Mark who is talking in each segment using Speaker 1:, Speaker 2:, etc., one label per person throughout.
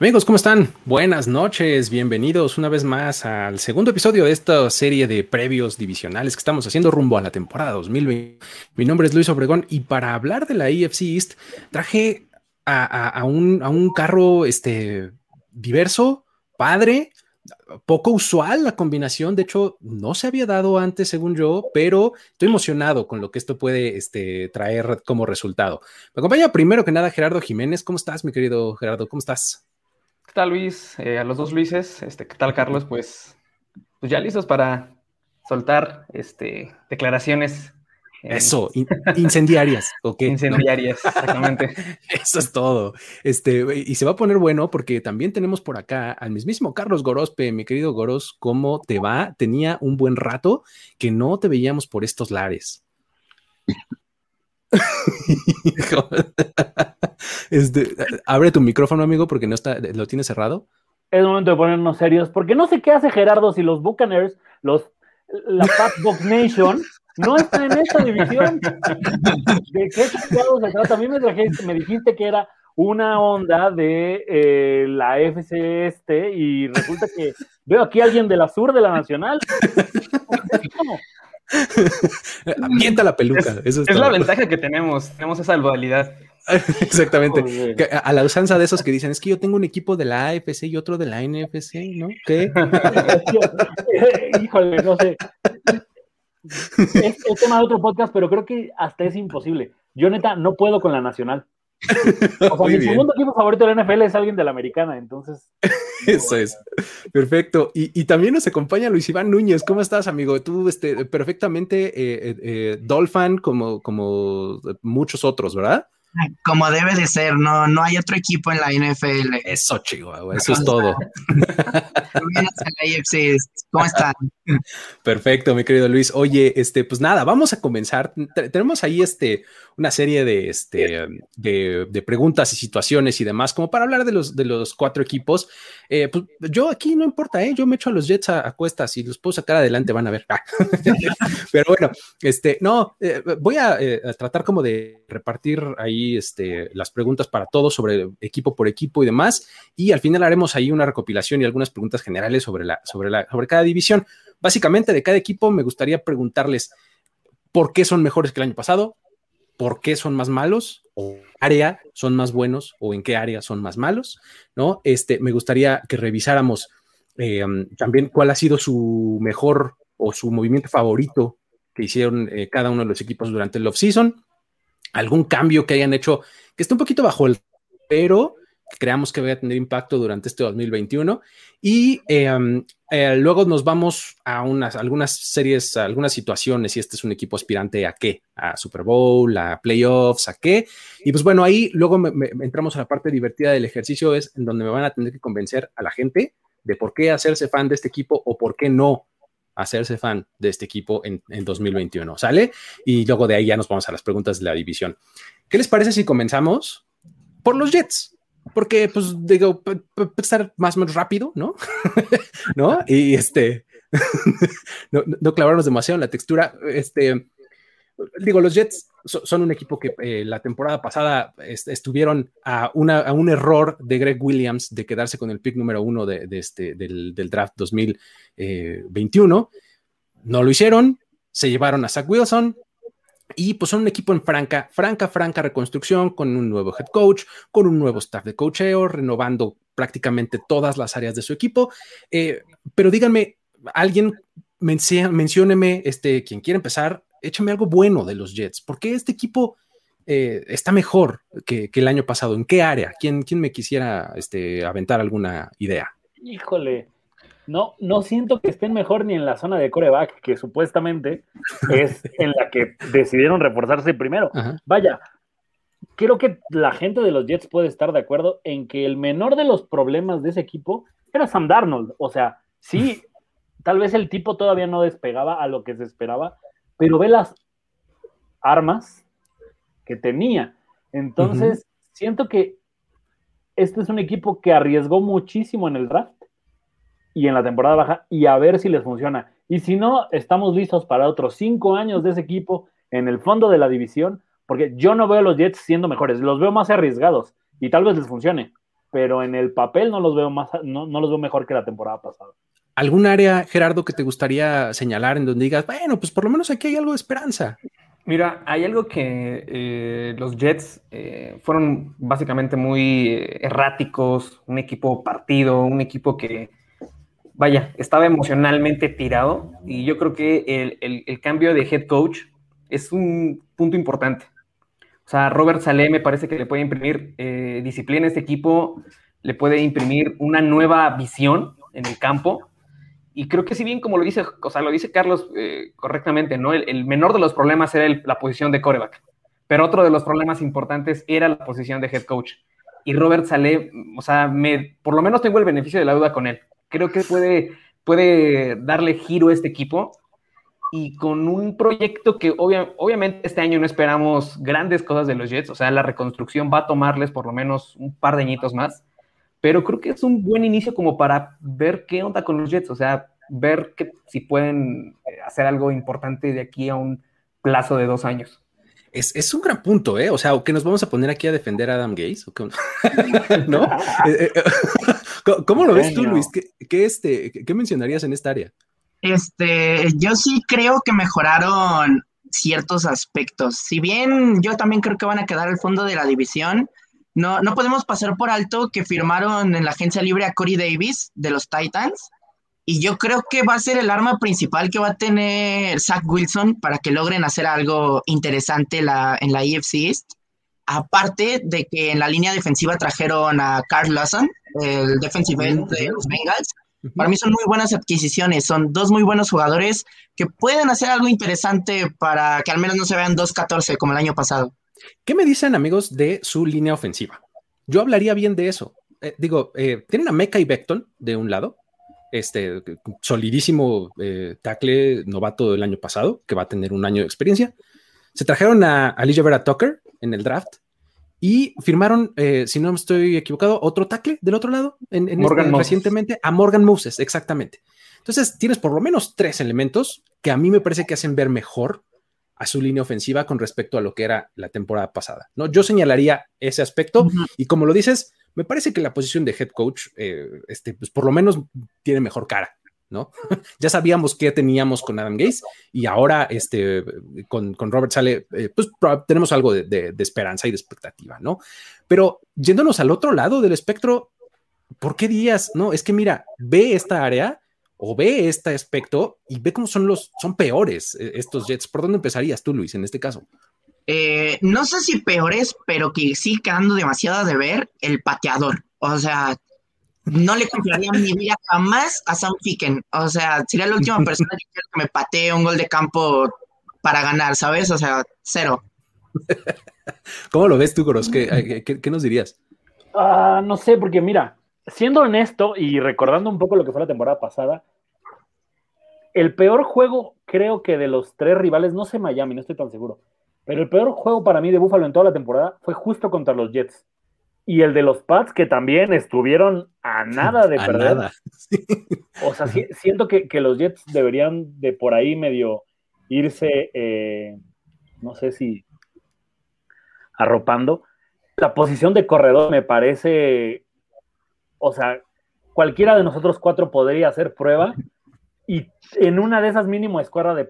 Speaker 1: Amigos, ¿cómo están? Buenas noches, bienvenidos una vez más al segundo episodio de esta serie de previos divisionales que estamos haciendo rumbo a la temporada 2020. Mi nombre es Luis Obregón y para hablar de la AFC East traje a, un, a un, carro este, diverso, padre, poco usual la combinación, de hecho no se había dado antes según yo, pero estoy emocionado con lo que esto puede este, traer como resultado. Me acompaña primero que nada Gerardo Jiménez, ¿cómo estás mi querido Gerardo? ¿Cómo estás?
Speaker 2: ¿Qué tal, Luis? Eh, a los dos Luises, este, ¿qué tal, Carlos? Pues, pues ya listos para soltar este, declaraciones.
Speaker 1: Eso, incendiarias, ¿ok?
Speaker 2: Incendiarias, exactamente.
Speaker 1: Eso es todo. Este, y se va a poner bueno porque también tenemos por acá al mismísimo Carlos Gorospe, mi querido Goros, ¿cómo te va? Tenía un buen rato que no te veíamos por estos lares. este, abre tu micrófono, amigo, porque no está, lo tienes cerrado.
Speaker 3: Es momento de ponernos serios, porque no sé qué hace Gerardo si los Buccaneers, los la Pat Box Nation, no están en esta división. ¿De qué se trata? A mí me, me dijiste que era una onda de eh, la FC este y resulta que veo aquí a alguien de la sur de la Nacional.
Speaker 1: Avienta la peluca.
Speaker 2: Es, es la ventaja que tenemos. Tenemos esa dualidad.
Speaker 1: Exactamente. a la usanza de esos que dicen, es que yo tengo un equipo de la AFC y otro de la NFC, ¿no? ¿Qué?
Speaker 3: Híjole, no sé. Es, es tema de otro podcast, pero creo que hasta es imposible. Yo neta no puedo con la nacional. O sea, mi segundo equipo favorito de la NFL es alguien de la americana, entonces.
Speaker 1: Eso es. Perfecto. Y, también nos acompaña Luis Iván Núñez. ¿Cómo estás, amigo? Tú, este, perfectamente eh, eh, eh Dolphin como, como muchos otros, ¿verdad?
Speaker 4: Como debe de ser, no, no hay otro equipo en la NFL.
Speaker 1: Eso, Chihuahua, eso es todo.
Speaker 4: ¿Cómo están?
Speaker 1: Perfecto, mi querido Luis. Oye, este, pues nada, vamos a comenzar. tenemos ahí este, una serie de, este, de, preguntas y situaciones y demás, como para hablar de los, de los cuatro equipos. Eh, pues yo aquí no importa, ¿eh? yo me echo a los Jets a, cuestas y los puedo sacar adelante, van a ver. Pero bueno, este, no, eh, voy eh, a, tratar como de repartir ahí este, las preguntas para todos sobre equipo por equipo y demás. Y al final haremos ahí una recopilación y algunas preguntas generales sobre, la, sobre, la, sobre cada división. Básicamente, de cada equipo me gustaría preguntarles por qué son mejores que el año pasado, por qué son más malos o área son más buenos o en qué área son más malos, ¿no? Este, me gustaría que revisáramos eh, también cuál ha sido su mejor o su movimiento favorito que hicieron eh, cada uno de los equipos durante el off-season, algún cambio que hayan hecho que esté un poquito bajo el, pero creamos que vaya a tener impacto durante este 2021. Y em, eh, luego nos vamos a unas, algunas series, algunas situaciones, y este es un equipo aspirante a qué, a Super Bowl, a playoffs, a qué. Y pues bueno, ahí luego entramos a la parte divertida del ejercicio, es en donde me van a tener que convencer a la gente de por qué hacerse fan de este equipo o por qué no hacerse fan de este equipo en, en 2021, ¿sale? Y luego de ahí ya nos vamos a las preguntas de la división. ¿Qué les parece si comenzamos por los Jets? Porque pues digo, estar más o menos rápido, ¿no? ¿No? Y este, no, clavarnos demasiado en la textura. Este, digo, los Jets son un equipo que eh, la temporada pasada estuvieron a, una, un error de Greg Williams de quedarse con el pick número uno de, este, del, del, draft 2021. No lo hicieron, se llevaron a Zach Wilson, y pues son un equipo en franca, franca, franca reconstrucción con un nuevo head coach, con un nuevo staff de coacheo, renovando prácticamente todas las áreas de su equipo. Eh, pero díganme, alguien mencióneme, este, quien quiera empezar, échame algo bueno de los Jets. ¿Por qué este equipo eh, está mejor que, el año pasado? ¿En qué área? ¿Quién, quién me quisiera este, aventar alguna idea?
Speaker 3: Híjole, no, no siento que estén mejor ni en la zona de coreback, que supuestamente es en la que decidieron reforzarse primero. Vaya, creo que la gente de los Jets puede estar de acuerdo en que el menor de los problemas de ese equipo era Sam Darnold. O sea, sí, tal vez el tipo todavía no despegaba a lo que se esperaba, pero ve las armas que tenía. Entonces, siento que este es un equipo que arriesgó muchísimo en el draft y en la temporada baja y a ver si les funciona. Y si no, estamos listos para otros cinco años de ese equipo en el fondo de la división, porque yo no veo a los Jets siendo mejores, los veo más arriesgados y tal vez les funcione, pero en el papel no los veo más, no, no los veo mejor que la temporada pasada.
Speaker 1: ¿Algún área, Gerardo, que te gustaría señalar en donde digas, bueno, pues por lo menos aquí hay algo de esperanza?
Speaker 2: Mira, hay algo que eh, los Jets eh, fueron básicamente muy eh, erráticos, un equipo partido, un equipo que, vaya, estaba emocionalmente tirado y yo creo que el, cambio de head coach es un punto importante. O sea, Robert Saleh me parece que le puede imprimir disciplina a este equipo, le puede imprimir una nueva visión en el campo y creo que si bien como lo dice, o sea, lo dice Carlos eh, correctamente, ¿no? El, menor de los problemas era la posición de coreback, pero otro de los problemas importantes era la posición de head coach. Y Robert Saleh, o sea, me, por lo menos tengo el beneficio de la duda con él. Creo que puede, puede darle giro a este equipo y con un proyecto que obviamente este año no esperamos grandes cosas de los Jets, o sea, la reconstrucción va a tomarles por lo menos un par de añitos más, pero creo que es un buen inicio como para ver qué onda con los Jets, o sea, ver que, si pueden eh, hacer algo importante de aquí a un plazo de dos años.
Speaker 1: Es, un gran punto, ¿eh? O sea, que nos vamos a poner aquí a defender a Adam Gaze, ¿no? Eh, eh, ¿Cómo lo ves tú, Luis? ¿Qué, este, ¿Qué mencionarías en esta área?
Speaker 4: Este, yo sí creo que mejoraron ciertos aspectos. Si bien yo también creo que van a quedar al fondo de la división, no, no podemos pasar por alto que firmaron en la agencia libre a Corey Davis de los Titans. Y yo creo que va a ser el arma principal que va a tener Zach Wilson para que logren hacer algo interesante la, en la EFC East. Aparte de que en la línea defensiva trajeron a Carl Lawson, el defensive end de los Bengals. Para mí son muy buenas adquisiciones, son dos muy buenos jugadores que pueden hacer algo interesante para que al menos no se vean 2-14 como el año pasado.
Speaker 1: ¿Qué me dicen amigos de su línea ofensiva? Yo hablaría bien de eso. Eh, digo, eh, tienen a Mecha y Beckton de un lado, este solidísimo eh, tackle novato del año pasado, que va a tener un año de experiencia. Se trajeron a Alicia Vera Tucker en el draft y firmaron, si no me estoy equivocado, otro tackle del otro lado, en, este, recientemente, a Morgan Moses, exactamente. Entonces, tienes por lo menos tres elementos que a mí me parece que hacen ver mejor a su línea ofensiva con respecto a lo que era la temporada pasada. ¿no? Yo señalaría ese aspecto y como lo dices, me parece que la posición de head coach, eh, este, pues por lo menos tiene mejor cara. ¿no? ya sabíamos qué teníamos con Adam Gaze y ahora este, con, Robert Sale, eh, pues tenemos algo de, de, esperanza y de expectativa, ¿no? Pero yéndonos al otro lado del espectro, ¿por qué días? No, es que mira, ve esta área o ve este aspecto y ve cómo son los, son peores eh, estos Jets. ¿Por dónde empezarías tú, Luis, en este caso?
Speaker 4: Eh, no sé si peores, pero que sí quedando demasiado de ver el pateador. O sea, no le confiaría mi vida jamás a Sam Ficken. O sea, sería la última persona que me patee un gol de campo para ganar, ¿sabes? O sea, cero.
Speaker 1: ¿Cómo lo ves tú, Goros? ¿Qué, qué, nos dirías?
Speaker 3: Ah, no sé, porque mira, siendo honesto y recordando un poco lo que fue la temporada pasada, el peor juego, creo que de los tres rivales, no sé Miami, no estoy tan seguro, pero el peor juego para mí de Buffalo en toda la temporada fue justo contra los Jets. Y el de los Pats, que también estuvieron a nada de perder. O sea, siento que, los Jets deberían de por ahí medio irse, eh, no sé si arropando. La posición de corredor me parece o sea, cualquiera de nosotros cuatro podría hacer prueba y en una de esas mínimo escuadra de,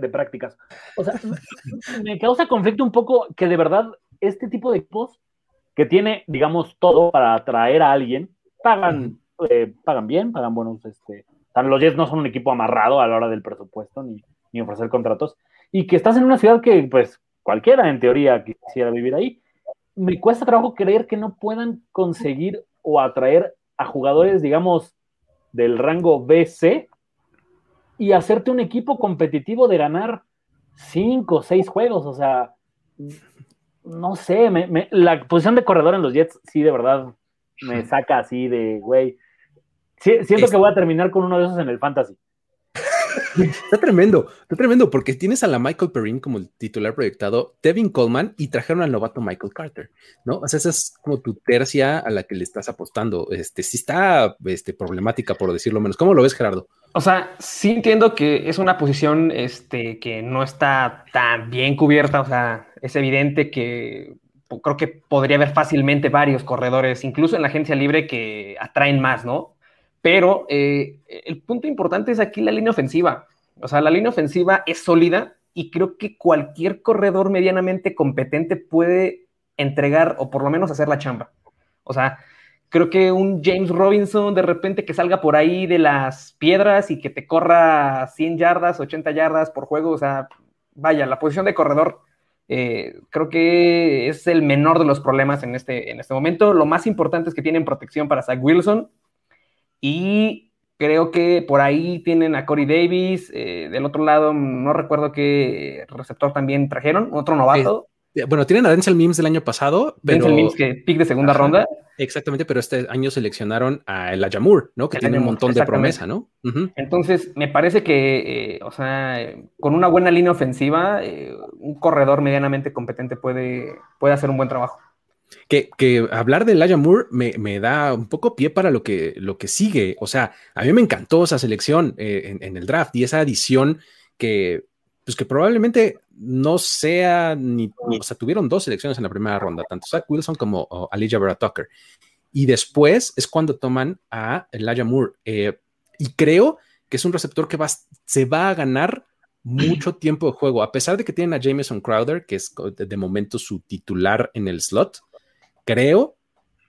Speaker 3: de prácticas. O sea, me causa conflicto un poco que de verdad este tipo de equipos que tiene, digamos, todo para atraer a alguien, pagan, eh, pagan bien, pagan buenos, este, los Jets no son un equipo amarrado a la hora del presupuesto ni, ni ofrecer contratos, y que estás en una ciudad que, pues, cualquiera en teoría quisiera vivir ahí, me cuesta trabajo creer que no puedan conseguir o atraer a jugadores, digamos, del rango BC y hacerte un equipo competitivo de ganar cinco o seis juegos. O sea, no sé, la posición de corredor en los Jets sí de verdad me saca así de, güey. siento que voy a terminar con uno de esos en el fantasy.
Speaker 1: Está tremendo, está tremendo porque tienes a la Michael Perrin como el titular proyectado, Devin Coleman y trajeron al novato Michael Carter, ¿no? O sea, esa es como tu tercia a la que le estás apostando. Este sí está este, problemática, por decirlo menos. ¿Cómo lo ves, Gerardo?
Speaker 2: O sea, sí entiendo que es una posición este, que no está tan bien cubierta. O sea, es evidente que creo que podría haber fácilmente varios corredores, incluso en la agencia libre, que atraen más, ¿no? Pero eh, el punto importante es aquí la línea ofensiva. O sea, la línea ofensiva es sólida y creo que cualquier corredor medianamente competente puede entregar o por lo menos hacer la chamba. O sea, creo que un James Robinson de repente que salga por ahí de las piedras y que te corra 100 yardas, 80 yardas por juego, o sea, vaya, la posición de corredor eh, creo que es el menor de los problemas en este, en este momento. Lo más importante es que tienen protección para Zach Wilson y creo que por ahí tienen a Corey Davis. Eh, del otro lado, no recuerdo qué receptor también trajeron, otro novato.
Speaker 1: Eh, bueno, tienen a Denzel Mims del año pasado.
Speaker 2: Pero... Denzel Mims que pick de segunda ronda.
Speaker 1: Exactamente, pero este año seleccionaron a El Ayamur, ¿no? Que tiene un montón de promesa, ¿no?
Speaker 2: Entonces, me parece que, eh, o sea, con una buena línea ofensiva, un corredor medianamente competente puede, puede hacer un buen trabajo.
Speaker 1: Que, que, hablar de Laia Moore me, me, da un poco pie para lo que, lo que sigue. O sea, a mí me encantó esa selección eh, en, el draft y esa adición que, pues que probablemente no sea ni, o sea, tuvieron dos selecciones en la primera ronda, tanto Zach Wilson como oh, Vera Tucker. Y después es cuando toman a Elijah Moore. Eh, y creo que es un receptor que va, se va a ganar mucho tiempo de juego, a pesar de que tienen a Jameson Crowder, que es de momento su titular en el slot creo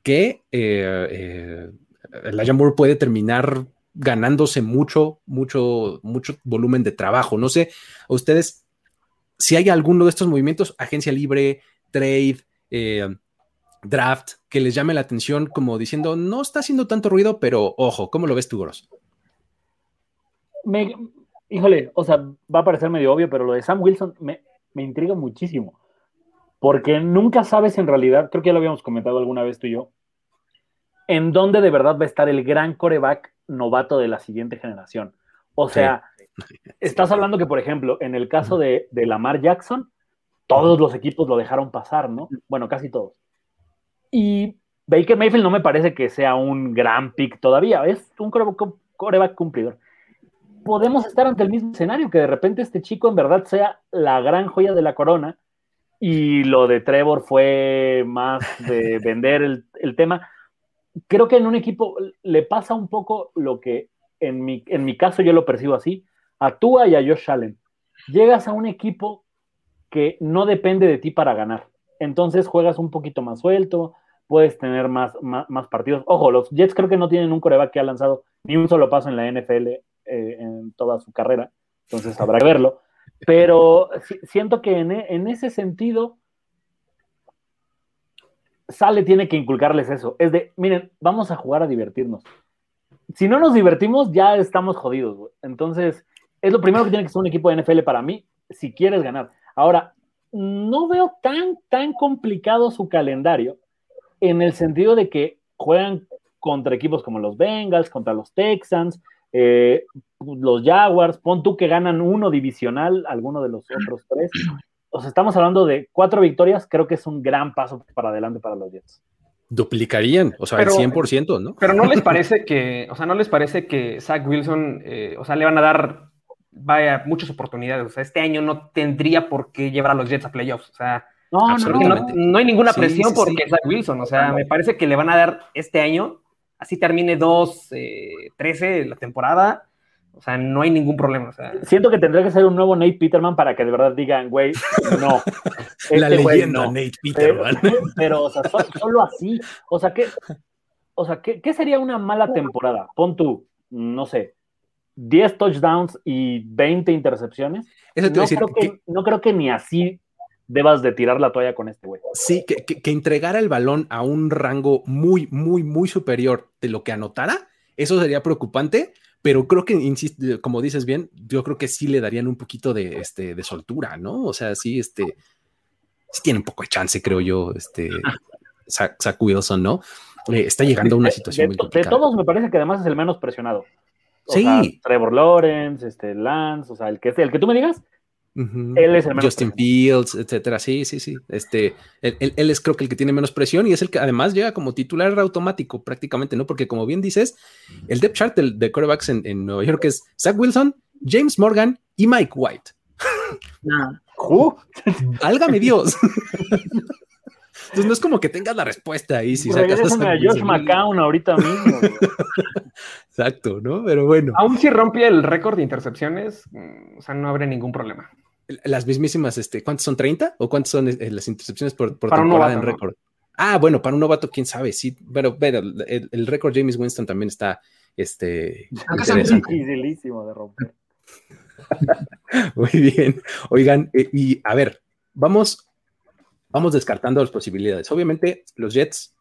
Speaker 1: que eh, eh Moore puede terminar ganándose mucho, mucho, mucho volumen de trabajo. No sé, a ustedes, si hay alguno de estos movimientos, agencia libre, trade, eh, draft, que les llame la atención como diciendo, no está haciendo tanto ruido, pero ojo, ¿cómo lo ves tú, Gross?
Speaker 3: Híjole, o sea, va a parecer medio obvio, pero lo de Sam Wilson me, me intriga muchísimo porque nunca sabes en realidad, creo que ya lo habíamos comentado alguna vez tú y yo, en dónde de verdad va a estar el gran coreback novato de la siguiente generación. O sea, estás hablando que, por ejemplo, en el caso de, Lamar Jackson, todos los equipos lo dejaron pasar, ¿no? Bueno, casi todos. Y Baker Mayfield no me parece que sea un gran pick todavía, es un coreback cumplidor. Podemos estar ante el mismo escenario, que de repente este chico en verdad sea la gran joya de la corona y lo de Trevor fue más de vender el, tema. Creo que en un equipo le pasa un poco lo que en mi, en mi caso yo lo percibo así, a Tua y a Josh Allen. Llegas a un equipo que no depende de ti para ganar. Entonces juegas un poquito más suelto, puedes tener más, más, partidos. Ojo, los Jets creo que no tienen un coreback que ha lanzado ni un solo paso en la NFL eh, en toda su carrera, entonces habrá que verlo. Pero siento que en, en, ese sentido, Sale tiene que inculcarles eso. Es de, miren, vamos a jugar a divertirnos. Si no nos divertimos, ya estamos jodidos. Entonces, es lo primero que tiene que ser un equipo de NFL para mí, si quieres ganar. Ahora, no veo tan, tan complicado su calendario en el sentido de que juegan contra equipos como los Bengals, contra los Texans, eh, los Jaguars, pon tú que ganan uno divisional, alguno de los otros tres. O sea, estamos hablando de cuatro victorias, creo que es un gran paso para adelante para los Jets.
Speaker 1: Duplicarían, o sea, el 100%, ¿no?
Speaker 2: Pero no les parece que, o sea, no les parece que Zach Wilson, eh, o sea, le van a dar, vaya, muchas oportunidades. O sea, este año no tendría por qué llevar a los Jets a playoffs. O sea, no, no, no, hay ninguna presión porque Zach Wilson, o sea, me parece que le van a dar este año así termine 2, 13 eh, la temporada, o sea, no hay ningún problema.
Speaker 3: Siento que tendría que ser un nuevo Nate Peterman para que de verdad digan, güey, no.
Speaker 1: la este leyenda Nate Peterman.
Speaker 3: Pero, o sea, solo así. O sea, ¿qué, o sea ¿qué, sería una mala temporada? Pon tú, no sé, 10 touchdowns y 20 intercepciones. no, creo que, no creo que ni así debas de tirar la toalla con este güey.
Speaker 1: Sí, que, que, entregara el balón a un rango muy, muy, muy superior de lo que anotara, eso sería preocupante, pero creo que, insisto, como dices bien, yo creo que sí le darían un poquito de, este, de soltura, ¿no? O sea, sí, este, sí tiene un poco de chance, creo yo, este, Zach, Wilson, ¿no? Eh, está llegando a una situación
Speaker 3: muy
Speaker 1: complicada.
Speaker 3: De todos me parece que además es el menos presionado. sí. Trevor Lawrence, este, Lance, o sea, el que, el que tú me digas, él es el
Speaker 1: Justin Fields, etcétera. Sí, sí, sí. Este, él, es creo que el que tiene menos presión y es el que además llega como titular automático prácticamente, ¿no? Porque como bien dices, el depth chart de, de quarterbacks en, Nueva York es Zach Wilson, James Morgan y Mike White. Válgame Dios. Entonces no es como que tengas la respuesta ahí. Si
Speaker 3: sacas a, Josh McCown ahorita mismo.
Speaker 1: Exacto, ¿no? Pero bueno.
Speaker 2: Aún si rompe el récord de intercepciones, mm, o sea, no habrá ningún problema.
Speaker 1: Las mismísimas, este, ¿cuántas son? ¿30? ¿O cuántas son eh, las intercepciones por, temporada en récord? Ah, bueno, para un novato, quién sabe, sí, pero, pero el, récord James Winston también está este,
Speaker 3: dificilísimo de romper.
Speaker 1: Muy bien. Oigan, eh, y a ver, vamos, vamos descartando las posibilidades. Obviamente, los Jets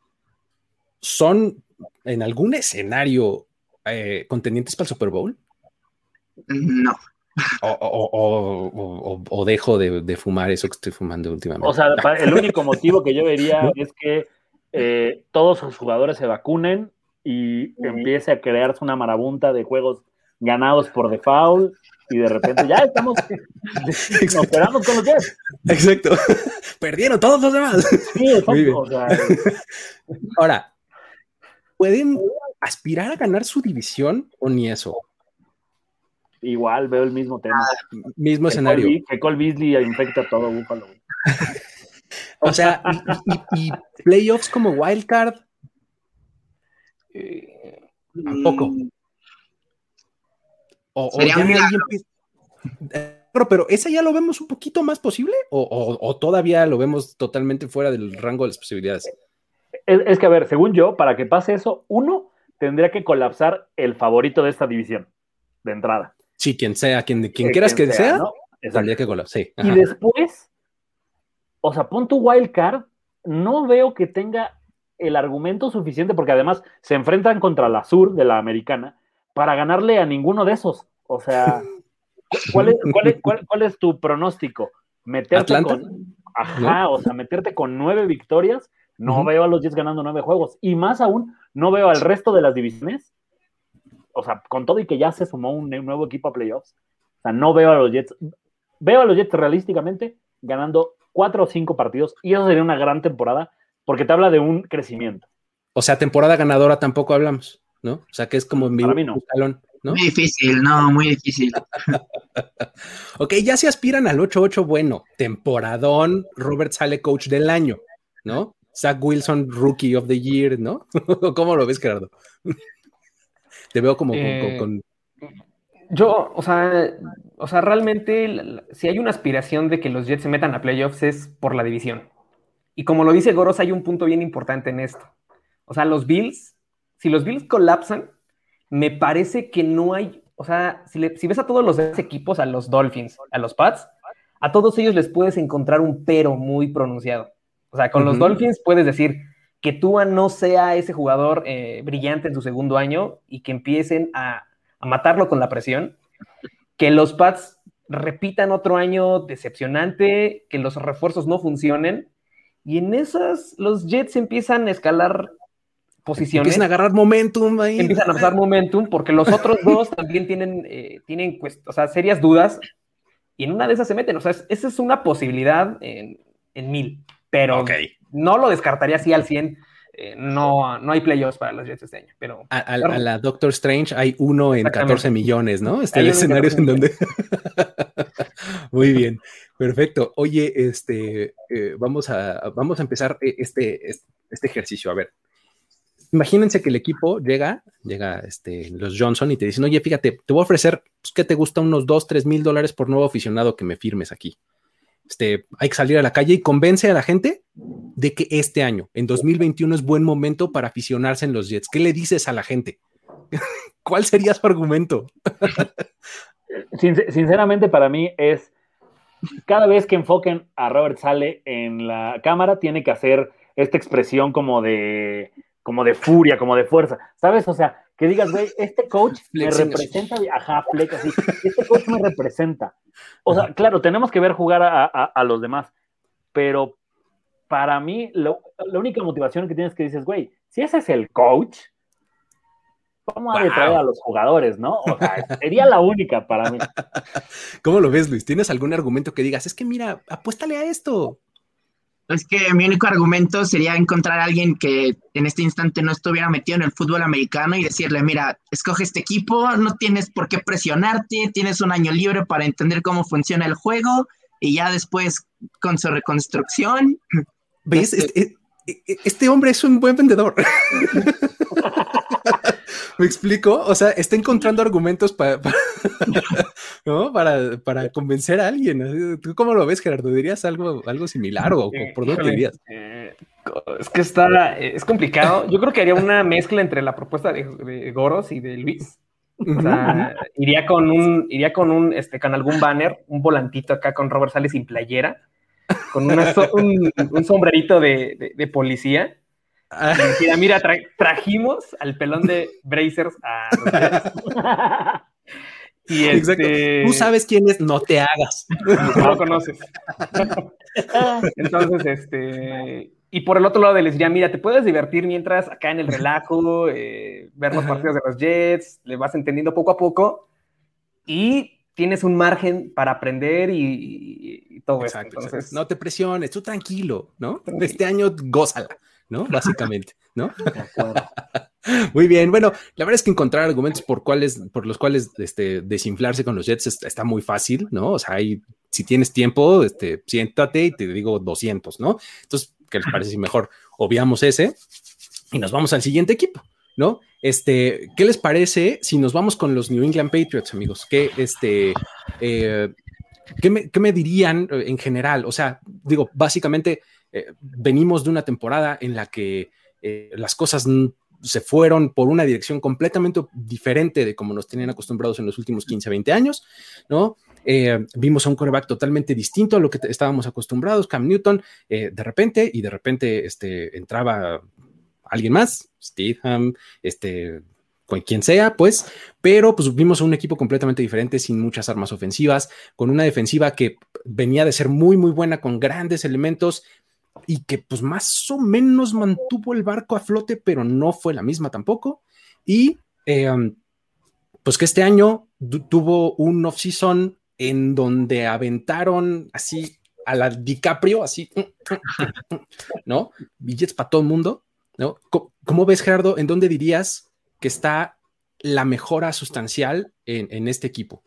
Speaker 1: son en algún escenario eh, contendientes para el Super Bowl.
Speaker 4: No.
Speaker 1: O, dejo de, fumar eso que estoy fumando últimamente.
Speaker 3: O sea, el único motivo que yo vería es que eh, todos los jugadores se vacunen y empiece a crearse una marabunta de juegos ganados por default y de repente ya estamos operando con los Jets.
Speaker 1: Exacto. Perdieron todos los demás.
Speaker 3: Sí, exacto.
Speaker 1: Ahora, ¿pueden aspirar a ganar su división o ni eso?
Speaker 3: Igual veo el mismo tema.
Speaker 1: mismo escenario.
Speaker 3: que Cole Beasley infecta todo Búfalo.
Speaker 1: o sea, y, playoffs como wildcard.
Speaker 2: Eh, tampoco.
Speaker 1: O, pero ¿esa ya lo vemos un poquito más posible? ¿O, todavía lo vemos totalmente fuera del rango de las posibilidades?
Speaker 3: Es, que, a ver, según yo, para que pase eso, uno tendría que colapsar el favorito de esta división, de entrada.
Speaker 1: Sí, quien sea, quien, quien quieras que sea, tendría que colapsar.
Speaker 3: y después, o sea, pon tu wild card, no veo que tenga el argumento suficiente, porque además se enfrentan contra la sur de la americana, para ganarle a ninguno de esos. O sea, ¿cuál es, cuál es, tu pronóstico? ¿Meterte con. Ajá, o sea, meterte con nueve victorias. No veo a los Jets ganando nueve juegos. Y más aún, no veo al resto de las divisiones. O sea, con todo y que ya se sumó un nuevo equipo a playoffs. O sea, no veo a los Jets. Veo a los Jets realísticamente ganando cuatro o cinco partidos. Y eso sería una gran temporada porque te habla de un crecimiento.
Speaker 1: O sea, temporada ganadora tampoco hablamos. ¿no? O sea, que es como
Speaker 3: mi Para
Speaker 4: ¿no? Muy difícil, no, muy difícil.
Speaker 1: ok, ya se aspiran al 8-8, bueno, temporadón, Robert sale coach del año, ¿no? Zach Wilson, rookie of the year, ¿no? ¿Cómo lo ves, Gerardo? Te veo como
Speaker 2: eh,
Speaker 1: con,
Speaker 2: Yo, o sea, o sea, realmente, si hay una aspiración de que los Jets se metan a playoffs es por la división. Y como lo dice Goros, hay un punto bien importante en esto. O sea, los Bills si los Bills colapsan, me parece que no hay, o sea, si, ves a todos los equipos, a los Dolphins, a los Pats, a todos ellos les puedes encontrar un pero muy pronunciado. O sea, con los Dolphins puedes decir que Tua no sea ese jugador eh, brillante en su segundo año y que empiecen a, a matarlo con la presión. Que los Pats repitan otro año decepcionante, que los refuerzos no funcionen. Y en esas, los Jets empiezan a escalar posiciones.
Speaker 1: Empiezan a agarrar momentum ahí.
Speaker 2: Empiezan a pasar momentum porque los otros dos también tienen, eh, tienen o sea, serias dudas y en una de esas se meten. O sea, esa es una posibilidad en, mil, pero no lo descartaría así al 100. Eh, no, no hay playoffs para los Jets este año. Pero,
Speaker 1: a, la Doctor Strange hay uno en 14 millones, ¿no? Este el escenario en donde. Muy bien, perfecto. Oye, este, eh, vamos, a, vamos a empezar este, este ejercicio. A ver, imagínense que el equipo llega, llega este, los Johnson y te dicen, oye, fíjate, te voy a ofrecer, pues, ¿qué te gusta? Unos 2, 3 mil dólares por nuevo aficionado que me firmes aquí. Este, hay que salir a la calle y convence a la gente de que este año, en 2021, es buen momento para aficionarse en los Jets. ¿Qué le dices a la gente? ¿Cuál sería su argumento?
Speaker 3: sinceramente, para mí es cada vez que enfoquen a Robert Sale en la cámara, tiene que hacer esta expresión como de como de furia, como de fuerza, ¿sabes? O sea, que digas, güey, este coach me representa, ajá, flex, así, este coach me representa. O sea, claro, tenemos que ver jugar a, los demás, pero para mí, la única motivación que tienes que dices, güey, si ese es el coach, ¿cómo ha de traer a los jugadores, no? O sea, sería la única para mí.
Speaker 1: ¿Cómo lo ves, Luis? ¿Tienes algún argumento que digas, es que mira, apuéstale a esto?
Speaker 4: Es que mi único argumento sería encontrar a alguien que en este instante no estuviera metido en el fútbol americano y decirle, mira, escoge este equipo, no tienes por qué presionarte, tienes un año libre para entender cómo funciona el juego y ya después con su reconstrucción.
Speaker 1: ¿Ves? Este e, e, este hombre es un buen vendedor. ¿Me explico? O sea, está encontrando argumentos para, para, convencer a alguien. ¿Tú cómo lo ves, Gerardo? ¿Dirías algo, algo similar o, por dónde dirías?
Speaker 2: Eh, es que está, es complicado. Yo creo que haría una mezcla entre la propuesta de, Goros y de Luis. O sea, iría con un, iría con un, este, con algún banner, un volantito acá con Robert Sales sin playera, con un, sombrerito de policía Ah. Mira, trajimos al pelón de Brazers a
Speaker 1: y este... Tú sabes quién es, no te hagas.
Speaker 2: No lo conoces. Entonces, este. Y por el otro lado les diría, mira, te puedes divertir mientras acá en el relajo, eh, ver los partidos de los Jets, le vas entendiendo poco a poco y tienes un margen para aprender y, todo eso. Entonces,
Speaker 1: no te presiones, tú tranquilo, ¿no? Este año gózala. ¿No? Básicamente, ¿no? Muy bien, bueno, la verdad es que encontrar argumentos por, cuáles, por los cuales este, desinflarse con los Jets está, muy fácil, ¿no? O sea, hay, si tienes tiempo, este, siéntate y te digo 200, ¿no? Entonces, ¿qué les parece si mejor obviamos ese y nos vamos al siguiente equipo, ¿no? Este, ¿qué les parece si nos vamos con los New England Patriots, amigos? ¿Qué, este, eh, ¿qué, me, ¿Qué me dirían en general? O sea, digo, básicamente eh, venimos de una temporada en la que eh, las cosas se fueron por una dirección completamente diferente de como nos tenían acostumbrados en los últimos 15, 20 años, ¿no? Eh, vimos a un coreback totalmente distinto a lo que estábamos acostumbrados, Cam Newton, de repente, y de repente este, entraba alguien más, Steve este, con quien sea, pues, pero pues vimos a un equipo completamente diferente, sin muchas armas ofensivas, con una defensiva que venía de ser muy, muy buena, con grandes elementos, y que pues más o menos mantuvo el barco a flote, pero no fue la misma tampoco. Y em, pues que este año tuvo un off-season en donde aventaron así a la DiCaprio, así, ¿no? Billets para todo el mundo, ¿no? ¿Cómo, ves, Gerardo? ¿En dónde dirías que está la mejora sustancial en este equipo?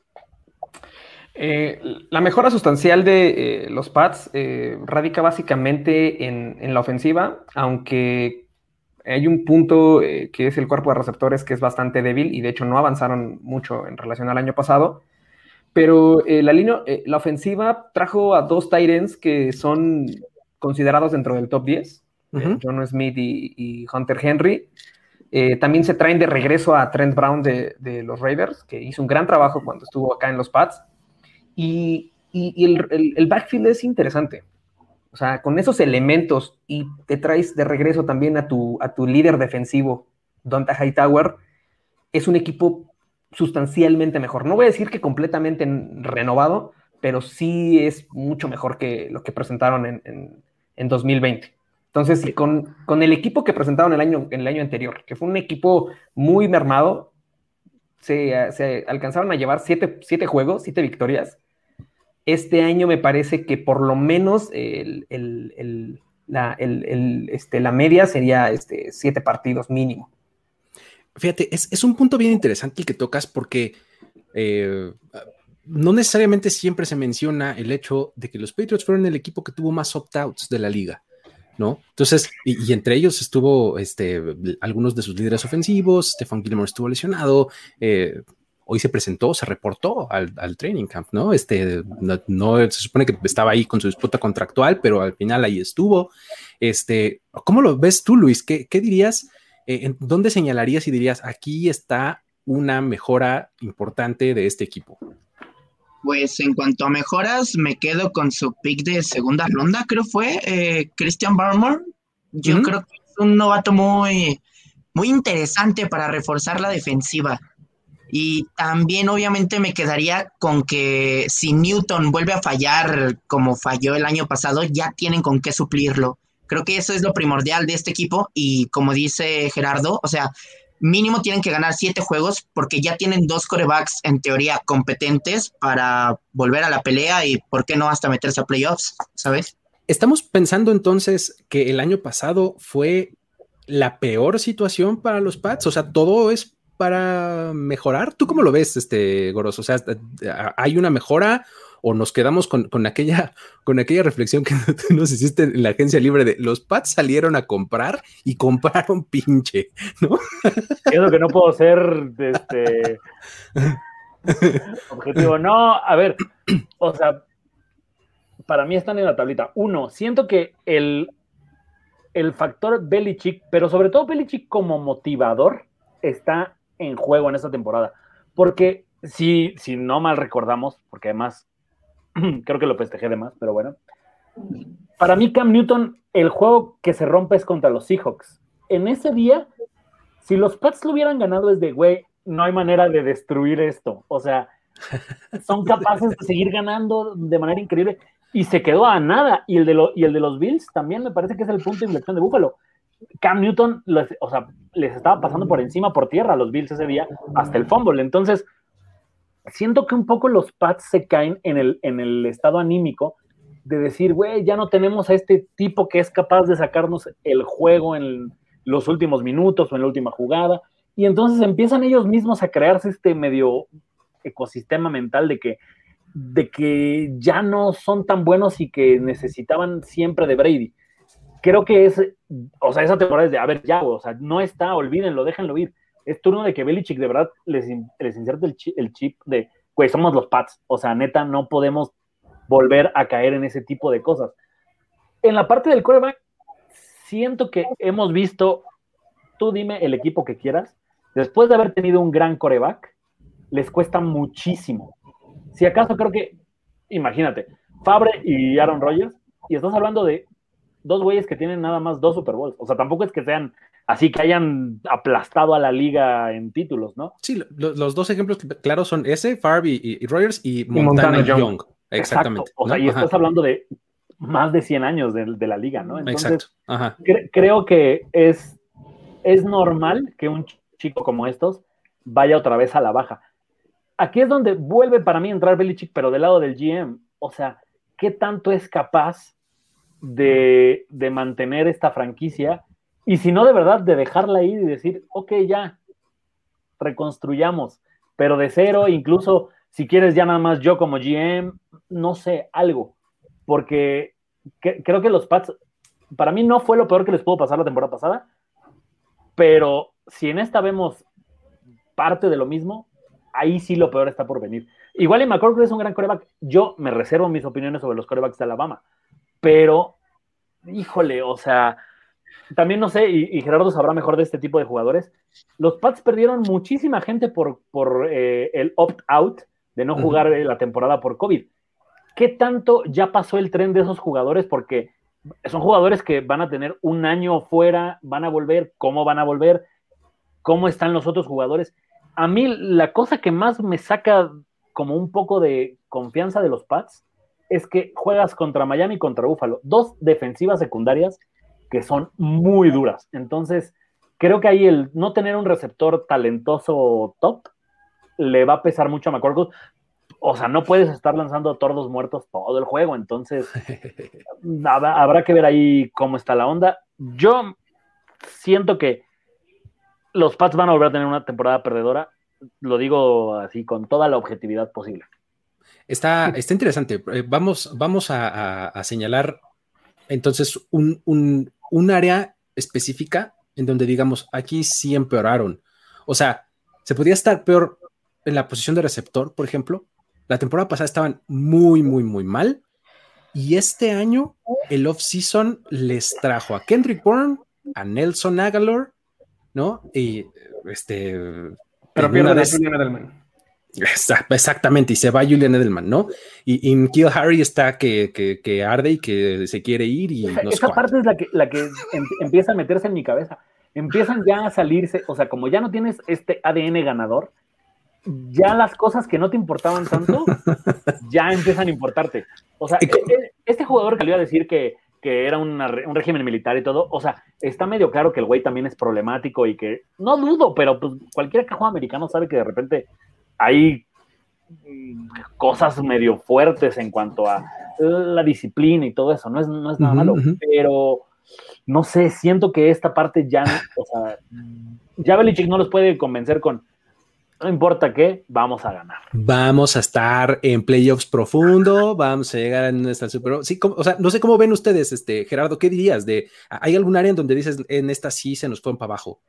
Speaker 2: Eh, la mejora sustancial de eh, los Pats eh, radica básicamente en, la ofensiva, aunque hay un punto que es el cuerpo de receptores que es bastante débil y de hecho no avanzaron mucho en relación al año pasado. Pero la, línea, la ofensiva trajo a dos Titans que son considerados dentro del top 10, John Smith y, Hunter Henry. también se traen de regreso a Trent Brown de, de los Raiders, que hizo un gran trabajo cuando estuvo acá en los Pats. Y, el, backfield es interesante. O sea, con esos elementos y te traes de regreso también a tu, a tu líder defensivo, Donta Hightower, es un equipo sustancialmente mejor. No voy a decir que completamente renovado, pero sí es mucho mejor que lo que presentaron en, 2020. Entonces, con, con, el equipo que presentaron el año, en el año anterior, que fue un equipo muy mermado, se, se alcanzaron a llevar siete, siete, juegos, siete victorias, este año me parece que por lo menos la, este, la, media sería este, siete partidos mínimo.
Speaker 1: Fíjate, es, un punto bien interesante el que tocas porque eh, no necesariamente siempre se menciona el hecho de que los Patriots fueron el equipo que tuvo más opt-outs de la liga. ¿No? Entonces, y, entre ellos estuvo este, algunos de sus líderes ofensivos, Stefan Gilmore estuvo lesionado, eh, hoy se presentó, se reportó al, training camp, ¿no? Este, no, se supone que estaba ahí con su disputa contractual, pero al final ahí estuvo. Este, ¿cómo lo ves tú, Luis? ¿Qué, dirías? Eh, ¿En dónde señalarías y dirías aquí está una mejora importante de este equipo?
Speaker 4: Pues en cuanto a mejoras, me quedo con su pick de segunda ronda, creo fue eh, Christian Barmore. Yo creo que es un novato muy, muy interesante para reforzar la defensiva. Y también obviamente me quedaría con que si Newton vuelve a fallar como falló el año pasado, ya tienen con qué suplirlo. Creo que eso es lo primordial de este equipo y como dice Gerardo, o sea, mínimo tienen que ganar siete juegos porque ya tienen dos corebacks en teoría competentes para volver a la pelea y por qué no hasta meterse a playoffs, ¿sabes?
Speaker 1: Estamos pensando entonces que el año pasado fue la peor situación para los Pats, o sea, todo es para mejorar? ¿Tú cómo lo ves, este Goros? O sea, ¿hay una mejora o nos quedamos con, aquella, con aquella reflexión que nos hiciste en la agencia libre de los Pats salieron a comprar y compraron pinche, ¿no?
Speaker 3: Es lo que no puedo ser este, objetivo. No, a ver, o sea, para mí están en la tablita. Uno, siento que el, el factor Belichick, pero sobre todo Belichick como motivador, está en juego en esta temporada. Porque si, si no mal recordamos, porque además creo que lo festejé de más, pero bueno. Para mí, Cam Newton, el juego que se rompe es contra los Seahawks. En ese día, si los Pats lo hubieran ganado, es de, güey, no hay manera de destruir esto. O sea, son capaces de seguir ganando de manera increíble y se quedó a nada. Y el de, y el de los Bills también me parece que es el punto de inflexión de Búfalo. Cam Newton, o sea, les estaba pasando por encima, por tierra a los Bills ese día, hasta el fumble. Entonces, siento que un poco los Pats se caen en el, en el estado anímico de decir, güey, ya no tenemos a este tipo que es capaz de sacarnos el juego en los últimos minutos o en la última jugada. Y entonces empiezan ellos mismos a crearse este medio ecosistema mental de que, de que ya no son tan buenos y que necesitaban siempre de Brady. Creo que es, o sea, esa temporada es de, a ver, ya, o sea, no está, olvídenlo, déjenlo ir es turno de que Belichick de verdad les, inserte el chip, de, güey, somos los Pats. O sea, neta, no podemos volver a caer en ese tipo de cosas. En la parte del quarterback, siento que hemos visto, tú dime el equipo que quieras, después de haber tenido un gran coreback, les cuesta muchísimo. Si acaso creo que, imagínate, Fabre y Aaron Rodgers, y estás hablando de dos güeyes que tienen nada más dos Super Bowls. O sea, tampoco es que sean así que hayan aplastado a la liga en títulos, ¿no?
Speaker 1: Sí, los dos ejemplos claros son ese, Favre y, Rogers y, Montana, Young.
Speaker 3: Exactamente. O sea, y estás hablando de más de 100 años de, la liga, ¿no? Entonces, creo que es, es normal que un chico como estos vaya otra vez a la baja. Aquí es donde vuelve para mí a entrar Belichick, pero del lado del GM. O sea, ¿qué tanto es capaz de, de mantener esta franquicia y si no, de verdad, de dejarla ir y decir, ok, ya, reconstruyamos, pero de cero, incluso si quieres ya nada más yo como GM, no sé, algo. Porque creo que los Pats, para mí no fue lo peor que les pudo pasar la temporada pasada, pero si en esta vemos parte de lo mismo, ahí sí lo peor está por venir. Igual y McCorkle es un gran coreback. Yo me reservo mis opiniones sobre los corebacks de Alabama, pero, híjole, o sea, también no sé, y, Gerardo sabrá mejor de este tipo de jugadores. Los Pats perdieron muchísima gente por, por eh, el opt-out de no jugar eh, la temporada por COVID. ¿Qué tanto ya pasó el tren de esos jugadores? Porque son jugadores que van a tener un año fuera, van a volver, ¿cómo van a volver? ¿Cómo están los otros jugadores? A mí la cosa que más me saca como un poco de confianza de los Pats es que juegas contra Miami y contra Buffalo, dos defensivas secundarias que son muy duras. Entonces, creo que ahí el no tener un receptor talentoso top le va a pesar mucho a McCorkle. O sea, no puedes estar lanzando tordos muertos todo el juego. Entonces, habrá, que ver ahí cómo está la onda. Yo siento que los Pats van a volver a tener una temporada perdedora. Lo digo así con toda la objetividad posible.
Speaker 1: Está, está interesante. Eh, vamos, vamos a, señalar entonces un, un área específica en donde digamos, aquí sí empeoraron. O sea, se podía estar peor en la posición de receptor, por ejemplo. La temporada pasada estaban muy, muy, muy mal. Y este año el off-season les trajo a Kendrick Bourne, a Nelson Aguilar, ¿no? Y este...
Speaker 2: Pero pierde de... Julian
Speaker 1: Exactamente, y se va Julian Edelman, ¿no? Y, y Kill Harry está que, que, arde y que se quiere ir. Y
Speaker 3: esa, parte es la que, la que em, empieza a meterse en mi cabeza. Empiezan ya a salirse, o sea, como ya no tienes este ADN ganador, ya las cosas que no te importaban tanto, ya empiezan a importarte. O sea, e, este jugador que le iba a decir que, que era un régimen militar y todo, o sea, está medio claro que el güey también es problemático y que, no dudo, pero pues cualquier que americano sabe que de repente hay mm, cosas medio fuertes en cuanto a la disciplina y todo eso, no es, nada malo, pero no sé, siento que esta parte ya, o sea, ya Belichick no los puede convencer con, no importa qué, vamos a ganar.
Speaker 1: Vamos a estar en playoffs profundo, vamos a llegar a nuestra Super Sí, o sea, no sé cómo ven ustedes, este, Gerardo, ¿qué dirías? de ¿Hay algún área en donde dices, en esta sí se nos fueron para abajo?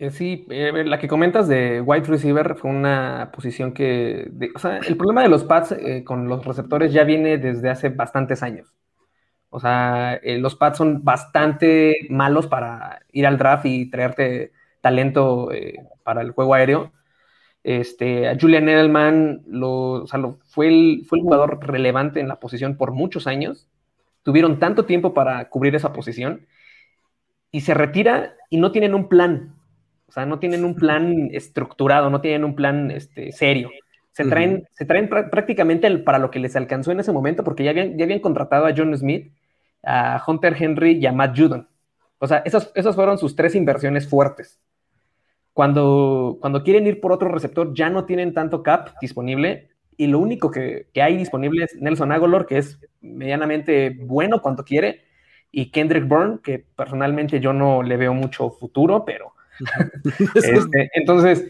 Speaker 2: Eh, sí, eh, la que comentas de wide receiver fue una posición que, o sea, el problema de los Pats eh, con los receptores ya viene desde hace bastantes años. O sea, los Pats son bastante malos para ir al draft y traerte talento para el juego aéreo. Este, a Julian Edelman lo, fue, el, fue el jugador relevante en la posición por muchos años. Tuvieron tanto tiempo para cubrir esa posición y se retira y no tienen un plan. O sea, no tienen un plan estructurado, no tienen un plan este, serio. Se traen, se traen prácticamente para lo que les alcanzó en ese momento, porque ya habían, ya habían contratado a John Smith, a Hunter Henry y a Matt Judon. O sea, esas, esas fueron sus tres inversiones fuertes. Cuando, cuando quieren ir por otro receptor, ya no tienen tanto cap disponible y lo único que, que hay disponible es Nelson Aguilar, que es medianamente bueno cuando quiere, y Kendrick Bourne, que personalmente yo no le veo mucho futuro, pero este, entonces,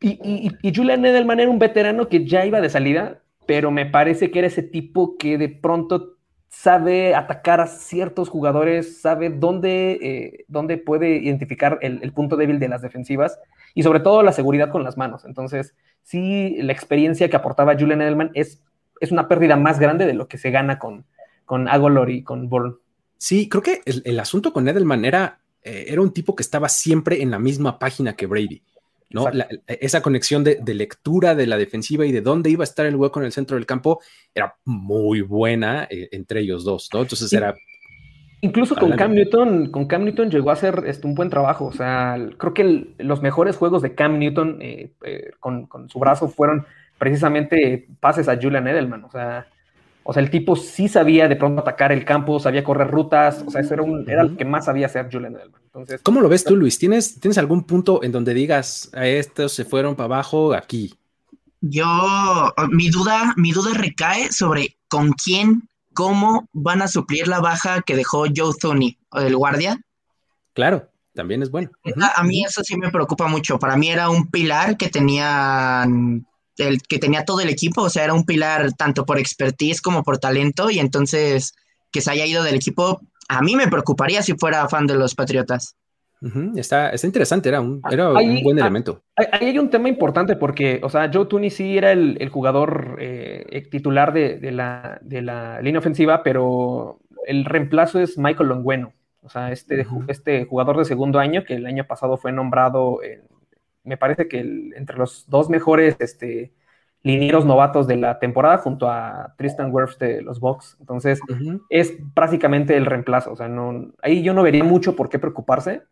Speaker 2: y, y, Julian Edelman era un veterano que ya iba de salida, pero me parece que era ese tipo que de pronto sabe atacar a ciertos jugadores, sabe dónde, eh, dónde puede identificar el, punto débil de las defensivas y sobre todo la seguridad con las manos. Entonces, sí, la experiencia que aportaba Julian Edelman es, es una pérdida más grande de lo que se gana con, con Agolor y con Bourne.
Speaker 1: Sí, creo que el, el asunto con Edelman era eh, era un tipo que estaba siempre en la misma página que Brady. ¿no? esa conexión de, lectura de la defensiva y de dónde iba a estar el hueco en el centro del campo era muy buena eh, entre ellos dos, ¿no? Entonces era...
Speaker 2: Incluso con Cam Newton, con Cam Newton llegó a hacer este, un buen trabajo. O sea, creo que los mejores juegos de Cam Newton eh, con, con, su brazo fueron precisamente pases a Julian Edelman. O sea, o sea, el tipo sí sabía de pronto atacar el campo, sabía correr rutas, o sea, eso era, un, era el que más sabía hacer Julian Edelman. Entonces,
Speaker 1: ¿Cómo lo ves tú, Luis? ¿Tienes, ¿Tienes algún punto en donde digas, a estos se fueron para abajo aquí?
Speaker 4: Yo, mi duda, mi duda recae sobre con quién, cómo van a suplir la baja que dejó Joe Thuney, el guardia.
Speaker 1: Claro, también es bueno.
Speaker 4: A, mí eso sí me preocupa mucho. Para mí era un pilar que tenían el que tenía todo el equipo, o sea, era un pilar tanto por expertise como por talento, y entonces que se haya ido del equipo, a mí me preocuparía si fuera fan de los Patriotas.
Speaker 1: está, está, interesante, era un, era un buen elemento.
Speaker 2: Ahí hay un tema importante porque, o sea, Joe Tooney sí era el, jugador eh, titular de, la, de la línea ofensiva, pero el reemplazo es Michael Longweno. O sea, este, este jugador de segundo año que el año pasado fue nombrado en me parece que entre los dos mejores este, linieros novatos de la temporada junto a Tristan Wirfs de los Bucks. Entonces, es prácticamente el reemplazo. O sea, no, ahí yo no vería mucho por qué preocuparse.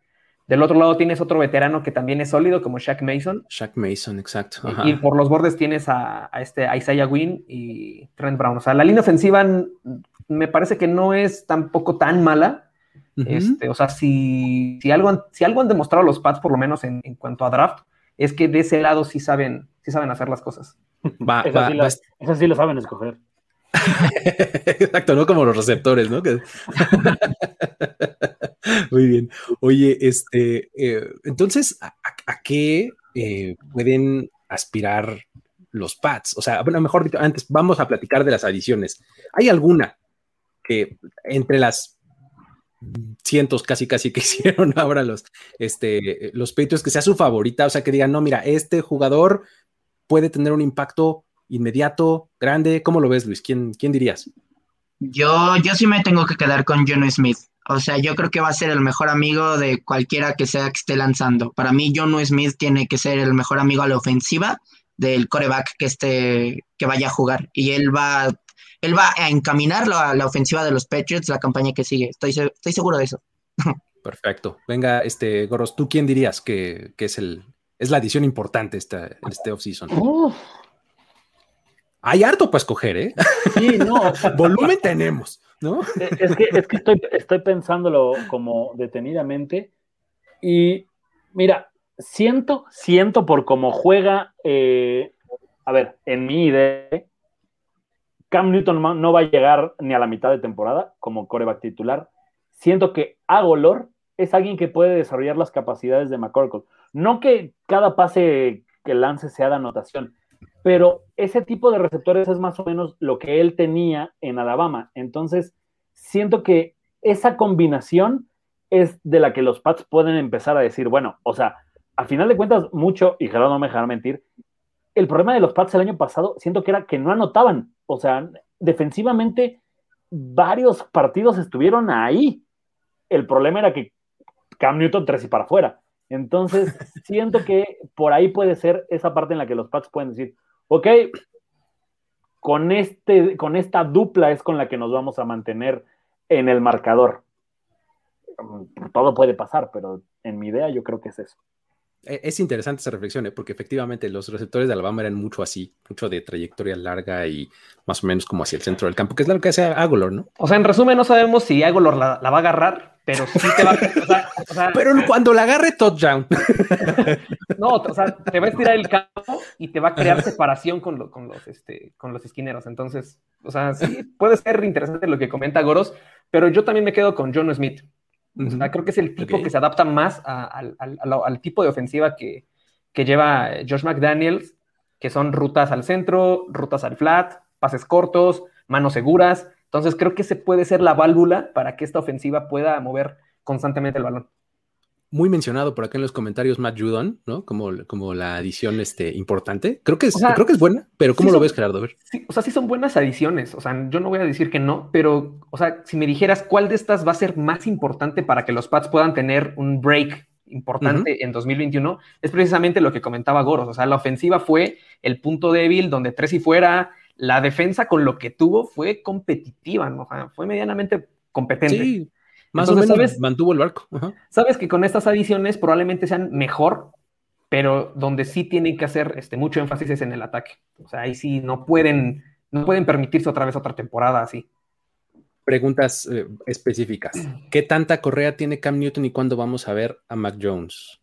Speaker 2: Del otro lado tienes otro veterano que también es sólido, como Shaq Mason.
Speaker 1: Shaq Mason, exacto.
Speaker 2: Y por los bordes tienes a, este Isaiah Wynn y Trent Brown. O sea, la línea ofensiva me parece que no es tampoco tan mala. Este, o sea, si, si, algo, si algo han demostrado los Pats, por lo menos en, cuanto a draft, es que de ese lado sí saben, sí saben hacer las cosas.
Speaker 3: Va, sí sí lo saben escoger.
Speaker 1: Exacto, no como los receptores, ¿no? Muy bien. Oye, este, eh, entonces, ¿a, qué eh, pueden aspirar los Pats? O sea, bueno, mejor dicho, antes vamos a platicar de las adiciones. ¿Hay alguna que entre las cientos casi casi que hicieron ahora los, este, los Patriots, que sea su favorita, o sea, que digan, no, mira, este jugador puede tener un impacto inmediato, grande. ¿Cómo lo ves, Luis? ¿Quién, quién dirías?
Speaker 4: Yo, yo sí me tengo que quedar con John Smith. O sea, yo creo que va a ser el mejor amigo de cualquiera que sea que esté lanzando. Para mí, John Smith tiene que ser el mejor amigo a la ofensiva del coreback que esté, que vaya a jugar. Y él va él va a encaminar la, la ofensiva de los Patriots la campaña que sigue. Estoy, estoy seguro de eso.
Speaker 1: Perfecto. Venga, este Goros, ¿tú quién dirías que, es el es la adición importante esta, este offseason? Hay harto para escoger, ¿eh?
Speaker 3: Sí, no.
Speaker 1: Volumen tenemos, ¿no?
Speaker 3: Es que, es que estoy, estoy pensándolo como detenidamente. Y mira, siento, siento por cómo juega. Eh, a ver, en mi idea, Cam Newton no va a llegar ni a la mitad de temporada como coreback titular. Siento que Agolor es alguien que puede desarrollar las capacidades de McCorkle. No que cada pase que lance sea de anotación, pero ese tipo de receptores es más o menos lo que él tenía en Alabama. Entonces, siento que esa combinación es de la que los Pats pueden empezar a decir, bueno, o sea, a final de cuentas, mucho, y Gerardo no me dejará mentir, el problema de los Pats el año pasado, siento que era que no anotaban. O sea, defensivamente, varios partidos estuvieron ahí. El problema era que Cam Newton tres y para afuera. Entonces, siento que por ahí puede ser esa parte en la que los Pats pueden decir, ok, con, este, con esta dupla es con la que nos vamos a mantener en el marcador. Todo puede pasar, pero en mi idea yo creo que es eso.
Speaker 1: E, es interesante esa reflexión, ¿eh? porque efectivamente los receptores de Alabama eran mucho así, mucho de trayectoria larga y más o menos como hacia el centro del campo, que es lo que hace Agolor, ¿no?
Speaker 2: O sea, en resumen, no sabemos si Agolor la, va a agarrar, pero sí te va a.
Speaker 1: pero cuando la agarre, touchdown.
Speaker 2: no, o sea, te va a estirar el campo y te va a crear separación con, con, los, este, con los esquineros. Entonces, o sea, sí, puede ser interesante lo que comenta Goros, pero yo también me quedo con John Smith creo que es el tipo que se adapta más al, tipo de ofensiva que, lleva Josh McDaniels, que son rutas al centro, rutas al flat, pases cortos, manos seguras. Entonces creo que ese puede ser la válvula para que esta ofensiva pueda mover constantemente el balón
Speaker 1: muy mencionado por acá en los comentarios Matt Judon, ¿no? Como, como la adición este, importante. Creo que es, creo que es buena, pero ¿cómo lo ves, Gerardo?
Speaker 2: o sea, sí son buenas adiciones. O sea, yo no voy a decir que no, pero, o sea, si me dijeras cuál de estas va a ser más importante para que los Pats puedan tener un break importante en 2021, es precisamente lo que comentaba Goros. O sea, la ofensiva fue el punto débil donde tres y fuera. La defensa con lo que tuvo fue competitiva, ¿no? O sea, fue medianamente competente. Sí
Speaker 1: más o menos mantuvo el barco.
Speaker 2: Sabes que con estas adiciones probablemente sean mejor, pero donde sí tienen que hacer este, mucho énfasis es en el ataque. O sea, ahí sí no pueden, no pueden permitirse otra vez otra temporada así.
Speaker 1: Preguntas eh, específicas. ¿Qué tanta correa tiene Cam Newton y cuándo vamos a ver a Mac Jones?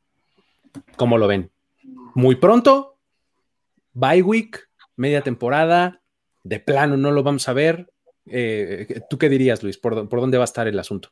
Speaker 1: ¿Cómo lo ven? ¿Muy pronto? ¿Bye week? ¿Media temporada? ¿De plano no lo vamos a ver? Eh, ¿Tú qué dirías, Luis? ¿Por, ¿Por dónde va a estar el asunto?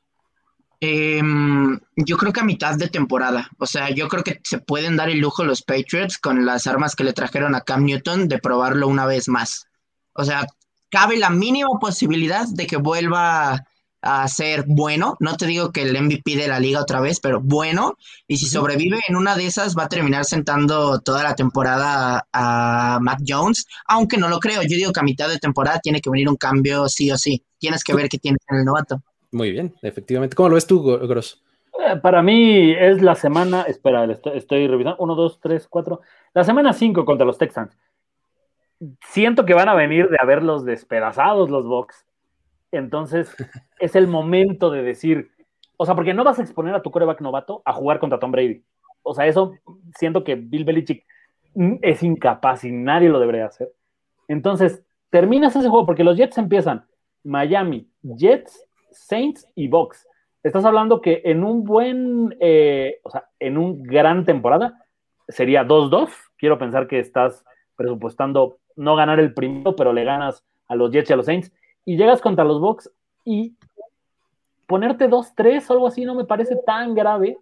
Speaker 4: Em, yo creo que a mitad de temporada. O sea, yo creo que se pueden dar el lujo los Patriots con las armas que le trajeron a Cam Newton de probarlo una vez más. O sea, cabe la mínima posibilidad de que vuelva a ser bueno. No te digo que el MVP de la liga otra vez, pero bueno. Y si sobrevive en una de esas, va a terminar sentando toda la temporada a, Matt Jones. Aunque no lo creo. Yo digo que a mitad de temporada tiene que venir un cambio sí o sí. Tienes que ver qué tiene en el novato.
Speaker 1: Muy bien, efectivamente. ¿Cómo lo ves tú, Gross?
Speaker 3: Eh, para mí es la semana, espera, estoy, revisando, uno, dos, tres, cuatro, la semana cinco contra los Texans. Siento que van a venir de haberlos despedazados los Bucks. Entonces, es el momento de decir, o sea, porque no vas a exponer a tu coreback novato a jugar contra Tom Brady. O sea, eso siento que Bill Belichick es incapaz y nadie lo debería hacer. Entonces, terminas ese juego porque los Jets empiezan Miami, Jets, Saints y Box. Estás hablando que en un buen, eh, o sea, en un gran temporada sería 2-2. Quiero pensar que estás presupuestando no ganar el primero, pero le ganas a los Jets y a los Saints. Y llegas contra los Box y ponerte 2-3 o algo así no me parece tan grave.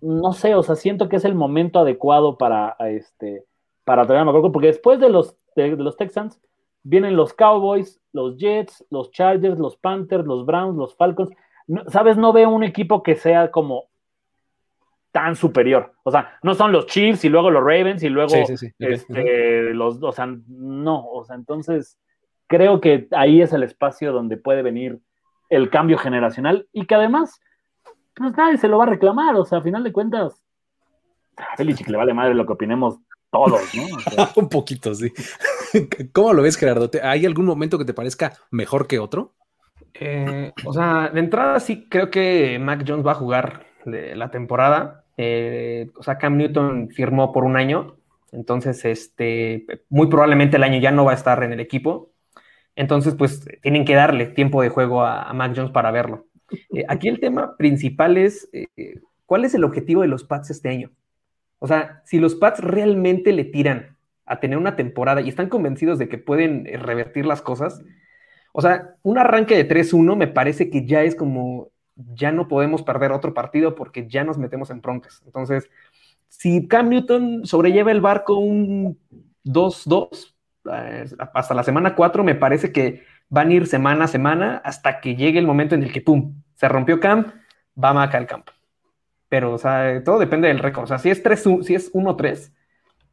Speaker 3: No sé, o sea, siento que es el momento adecuado para, este, para traer a McCorkle, porque después de los, de los Texans vienen los Cowboys, los Jets, los Chargers, los Panthers, los Browns, los Falcons. ¿Sabes? No veo un equipo que sea como tan superior. O sea, no son los Chiefs y luego los Ravens y luego este, los, o sea, no, o sea, entonces creo que ahí es el espacio donde puede venir el cambio generacional y que además, pues nadie se lo va a reclamar, o sea, a final de cuentas, a Felici le vale madre lo que opinemos todos, ¿no?
Speaker 1: un poquito, sí. ¿Cómo lo ves, Gerardo? ¿Hay algún momento que te parezca mejor que otro?
Speaker 2: Eh, o sea, de entrada sí creo que Mac Jones va a jugar la temporada. Eh, o sea, Cam Newton firmó por un año, entonces este, muy probablemente el año ya no va a estar en el equipo. Entonces, pues tienen que darle tiempo de juego a, Mac Jones para verlo. Eh, aquí el tema principal es, ¿cuál es el objetivo de los Pats este año? O sea, si los Pats realmente le tiran a tener una temporada y están convencidos de que pueden eh, revertir las cosas, o sea, un arranque de 3-1 me parece que ya es como ya no podemos perder otro partido porque ya nos metemos en broncas. Entonces, si Cam Newton sobrelleva el barco un 2-2 eh, hasta la semana 4, me parece que van a ir semana a semana hasta que llegue el momento en el que, ¡pum!, se rompió Cam, va Mac al campo. Pero, o sea, todo depende del récord. O sea, si es 3, si es 1-3,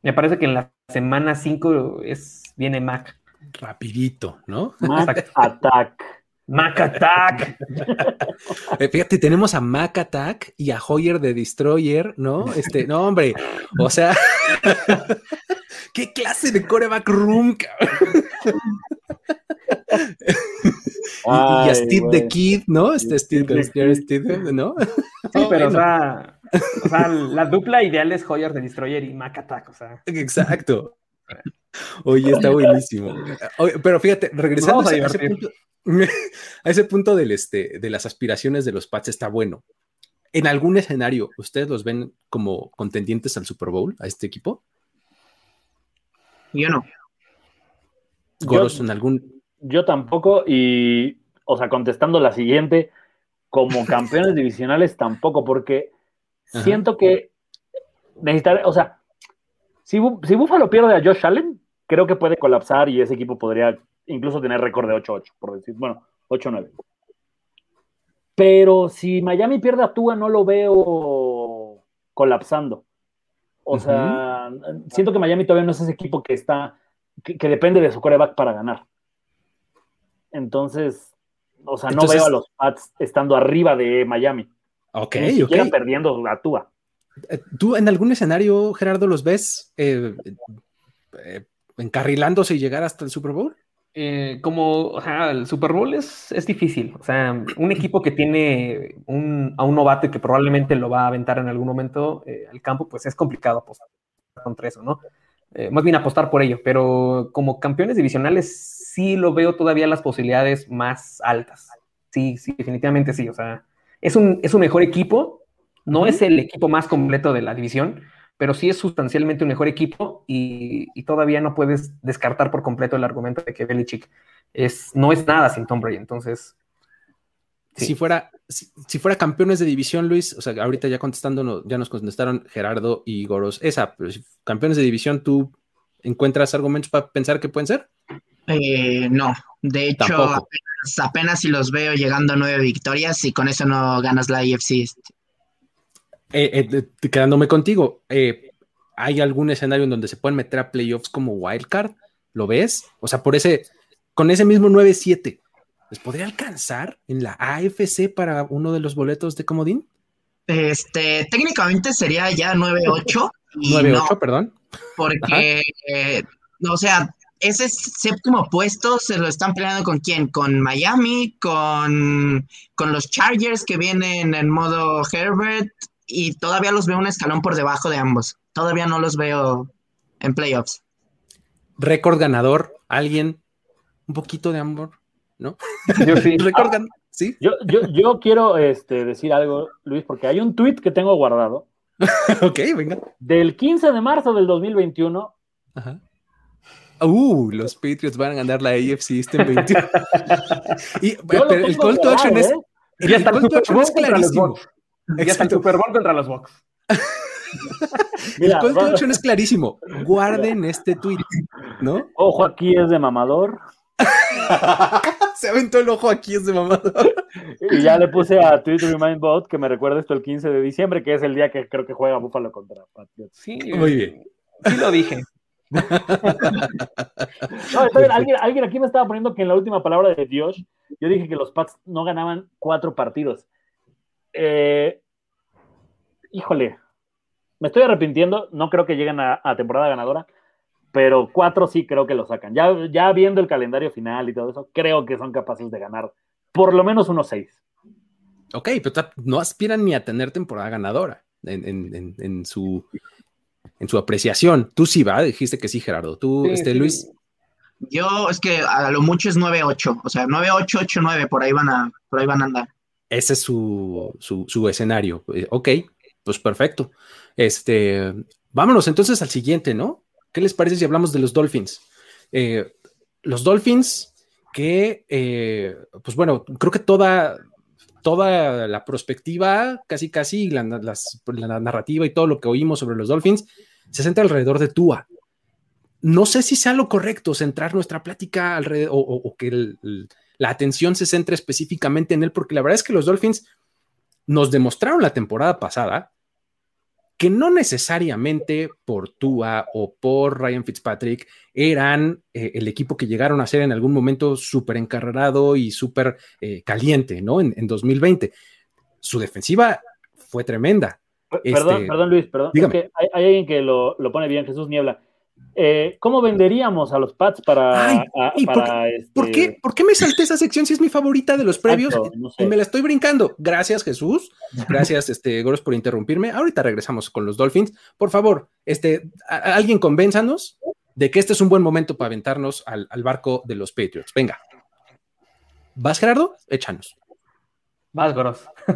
Speaker 2: me parece que en la semana 5 es, viene Mac.
Speaker 1: Rapidito, ¿no?
Speaker 3: Mac Attack.
Speaker 2: Mac Attack.
Speaker 1: Eh, fíjate, tenemos a Mac Attack y a Hoyer de Destroyer, ¿no? Este, no, hombre, o sea, ¿qué clase de coreback room? y, a Steve the Kid, ¿no? Este Steve, Steve, ¿no?
Speaker 2: Sí, pero o sea, o sea, la dupla ideal es Hoyer de Destroyer y Mac Attack, o sea.
Speaker 1: Exacto. Oye, está buenísimo. pero fíjate, regresando a, ese punto, a ese punto del, este, de las aspiraciones de los Pats está bueno. ¿En algún escenario ustedes los ven como contendientes al Super Bowl, a este equipo?
Speaker 4: Yo no.
Speaker 1: Goros, en algún.
Speaker 3: Yo tampoco, y, o sea, contestando la siguiente, como campeones divisionales tampoco, porque siento que necesitar, o sea, si, si Buffalo pierde a Josh Allen, creo que puede colapsar y ese equipo podría incluso tener récord de 8-8, por decir, bueno, 8-9. Pero si Miami pierde a Tua, no lo veo colapsando. O sea, siento que Miami todavía no es ese equipo que está, que, depende de su coreback para ganar. Entonces, o sea, no veo a los Pats estando arriba de Miami.
Speaker 1: Ok,
Speaker 3: Ni perdiendo a Tua.
Speaker 1: Eh, ¿Tú en algún escenario, Gerardo, los ves eh, eh, encarrilándose y llegar hasta el Super Bowl?
Speaker 2: Eh, como el Super Bowl es, es, difícil. O sea, un equipo que tiene un, a un novato que probablemente lo va a aventar en algún momento eh, al campo, pues es complicado apostar contra eso, ¿no? Eh, más bien apostar por ello, pero como campeones divisionales sí lo veo todavía las posibilidades más altas. Sí, sí, definitivamente sí. O sea, es un, es un mejor equipo, no es el equipo más completo de la división, pero sí es sustancialmente un mejor equipo y, todavía no puedes descartar por completo el argumento de que Belichick es, no es nada sin Tom Brady. Entonces,
Speaker 1: si, fuera, si, fuera campeones de división, Luis, o sea, ahorita ya contestando, ya nos contestaron Gerardo y Goros, esa, pero si campeones de división, ¿tú encuentras argumentos para pensar que pueden ser?
Speaker 4: Eh, no, de hecho, apenas, apenas, si los veo llegando a nueve victorias y con eso no ganas la IFC
Speaker 1: eh, eh, quedándome contigo, ¿hay algún escenario en donde se pueden meter a playoffs como wildcard? ¿Lo ves? O sea, por ese, con ese mismo 9-7, ¿les podría alcanzar en la AFC para uno de los boletos de Comodín?
Speaker 4: Este, técnicamente sería ya 9-8.
Speaker 1: 9-8, perdón.
Speaker 4: Porque, o sea, ese séptimo puesto se lo están peleando con quién? Con Miami, con, con los Chargers que vienen en modo Herbert, y todavía los veo un escalón por debajo de ambos. Todavía no los veo en playoffs.
Speaker 1: Récord ganador, alguien, un poquito de amor, ¿no?
Speaker 3: Yo sí. ¿Sí? Yo, yo, quiero este, decir algo, Luis, porque hay un tweet que tengo guardado.
Speaker 1: ok, venga.
Speaker 3: Del 15 de marzo del 2021.
Speaker 1: Ajá. Uh, los Patriots van a ganar la AFC este 21. y, el call to action es. ¿eh? El, es clarísimo.
Speaker 2: Ya está el Super Bowl contra los Bucks.
Speaker 1: el call to action es clarísimo. Guarden este tweet, ¿no?
Speaker 3: Ojo aquí es de mamador.
Speaker 1: Se aventó el ojo aquí es de mamador.
Speaker 3: Y ya le puse a Twitter Remind Bot que me recuerde esto el 15 de diciembre, que es el día que creo que juega Buffalo contra Patriots.
Speaker 2: Sí,
Speaker 1: muy bien.
Speaker 2: Sí lo dije.
Speaker 3: no, alguien, alguien, aquí me estaba poniendo que en la última palabra de Dios, yo dije que los Pats no ganaban cuatro partidos. Eh, híjole, me estoy arrepintiendo, no creo que lleguen a, temporada ganadora, pero cuatro sí creo que lo sacan. Ya, ya viendo el calendario final y todo eso, creo que son capaces de ganar por lo menos unos seis.
Speaker 1: Ok, pero no aspiran ni a tener temporada ganadora en, su, en su apreciación. Tú sí, va, dijiste que sí, Gerardo. Tú, este, Luis.
Speaker 4: Yo es que a lo mucho es 9-8, o sea, 9-8, 8-9, por ahí van a, por ahí van a andar
Speaker 1: ese es su, su, escenario. Eh, ok, pues perfecto. Este, vámonos entonces al siguiente, ¿no? ¿Qué les parece si hablamos de los Dolphins? Eh, los Dolphins que, eh, pues bueno, creo que toda, toda la perspectiva, casi casi la, narrativa y todo lo que oímos sobre los Dolphins se centra alrededor de Tua. No sé si sea lo correcto centrar nuestra plática alrededor o, que la atención se centre específicamente en él, porque la verdad es que los Dolphins nos demostraron la temporada pasada que no necesariamente por Tua o por Ryan Fitzpatrick eran eh, el equipo que llegaron a ser en algún momento súper encarrerado y súper eh, caliente, ¿no? En, 2020. Su defensiva fue tremenda.
Speaker 3: Perdón, este, perdón Luis, perdón. hay, hay, alguien que lo, lo, pone bien, Jesús Niebla. Eh, ¿Cómo venderíamos a los Pats para,
Speaker 1: por, qué, este por, qué, me salté esa sección si es mi favorita de los previos y me la estoy brincando? Gracias, Jesús. Gracias, este, Goros, por interrumpirme. Ahorita regresamos con los Dolphins. Por favor, este, alguien convénzanos de que este es un buen momento para aventarnos al, al barco de los Patriots. Venga. ¿Vas, Gerardo? Échanos.
Speaker 2: Vas, Goros.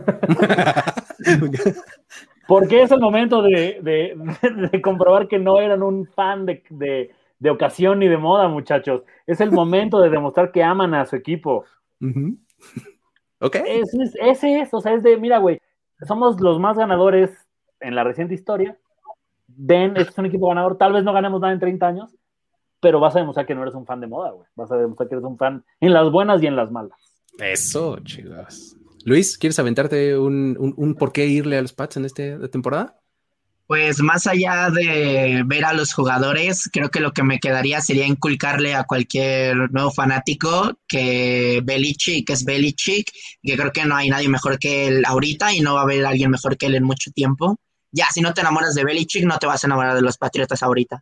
Speaker 3: Porque es el momento de, comprobar que no eran un fan de, ocasión ni de moda, muchachos. Es el momento de demostrar que aman a su equipo.
Speaker 1: Ok.
Speaker 3: ese es, o sea, es de, mira, güey, somos los más ganadores en la reciente historia. Ven, este es un equipo ganador. Tal vez no ganemos nada en 30 años, pero vas a demostrar que no eres un fan de moda, güey. Vas a demostrar que eres un fan en las buenas y en las malas.
Speaker 1: Eso, chicos. Luis, ¿quieres aventarte un, por qué irle a los Pats en esta temporada?
Speaker 4: Pues más allá de ver a los jugadores, creo que lo que me quedaría sería inculcarle a cualquier nuevo fanático que Belichick es Belichick, que creo que no hay nadie mejor que él ahorita y no va a haber alguien mejor que él en mucho tiempo. Ya, si no te enamoras de Belichick, no te vas a enamorar de los Patriotas ahorita.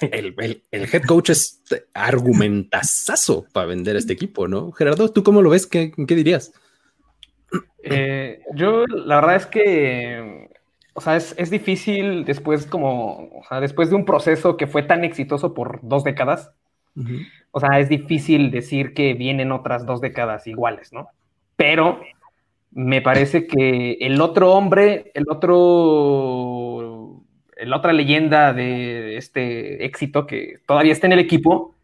Speaker 1: El, head coach es argumentazazo para vender a este equipo, ¿no? Gerardo, ¿tú cómo lo ves? qué dirías?
Speaker 2: Eh, yo, la verdad es que, o sea, es, difícil después como, o sea, después de un proceso que fue tan exitoso por dos décadas, o sea, es difícil decir que vienen otras dos décadas iguales, ¿no? Pero me parece que el otro hombre, el otro, la otra leyenda de este éxito que todavía está en el equipo,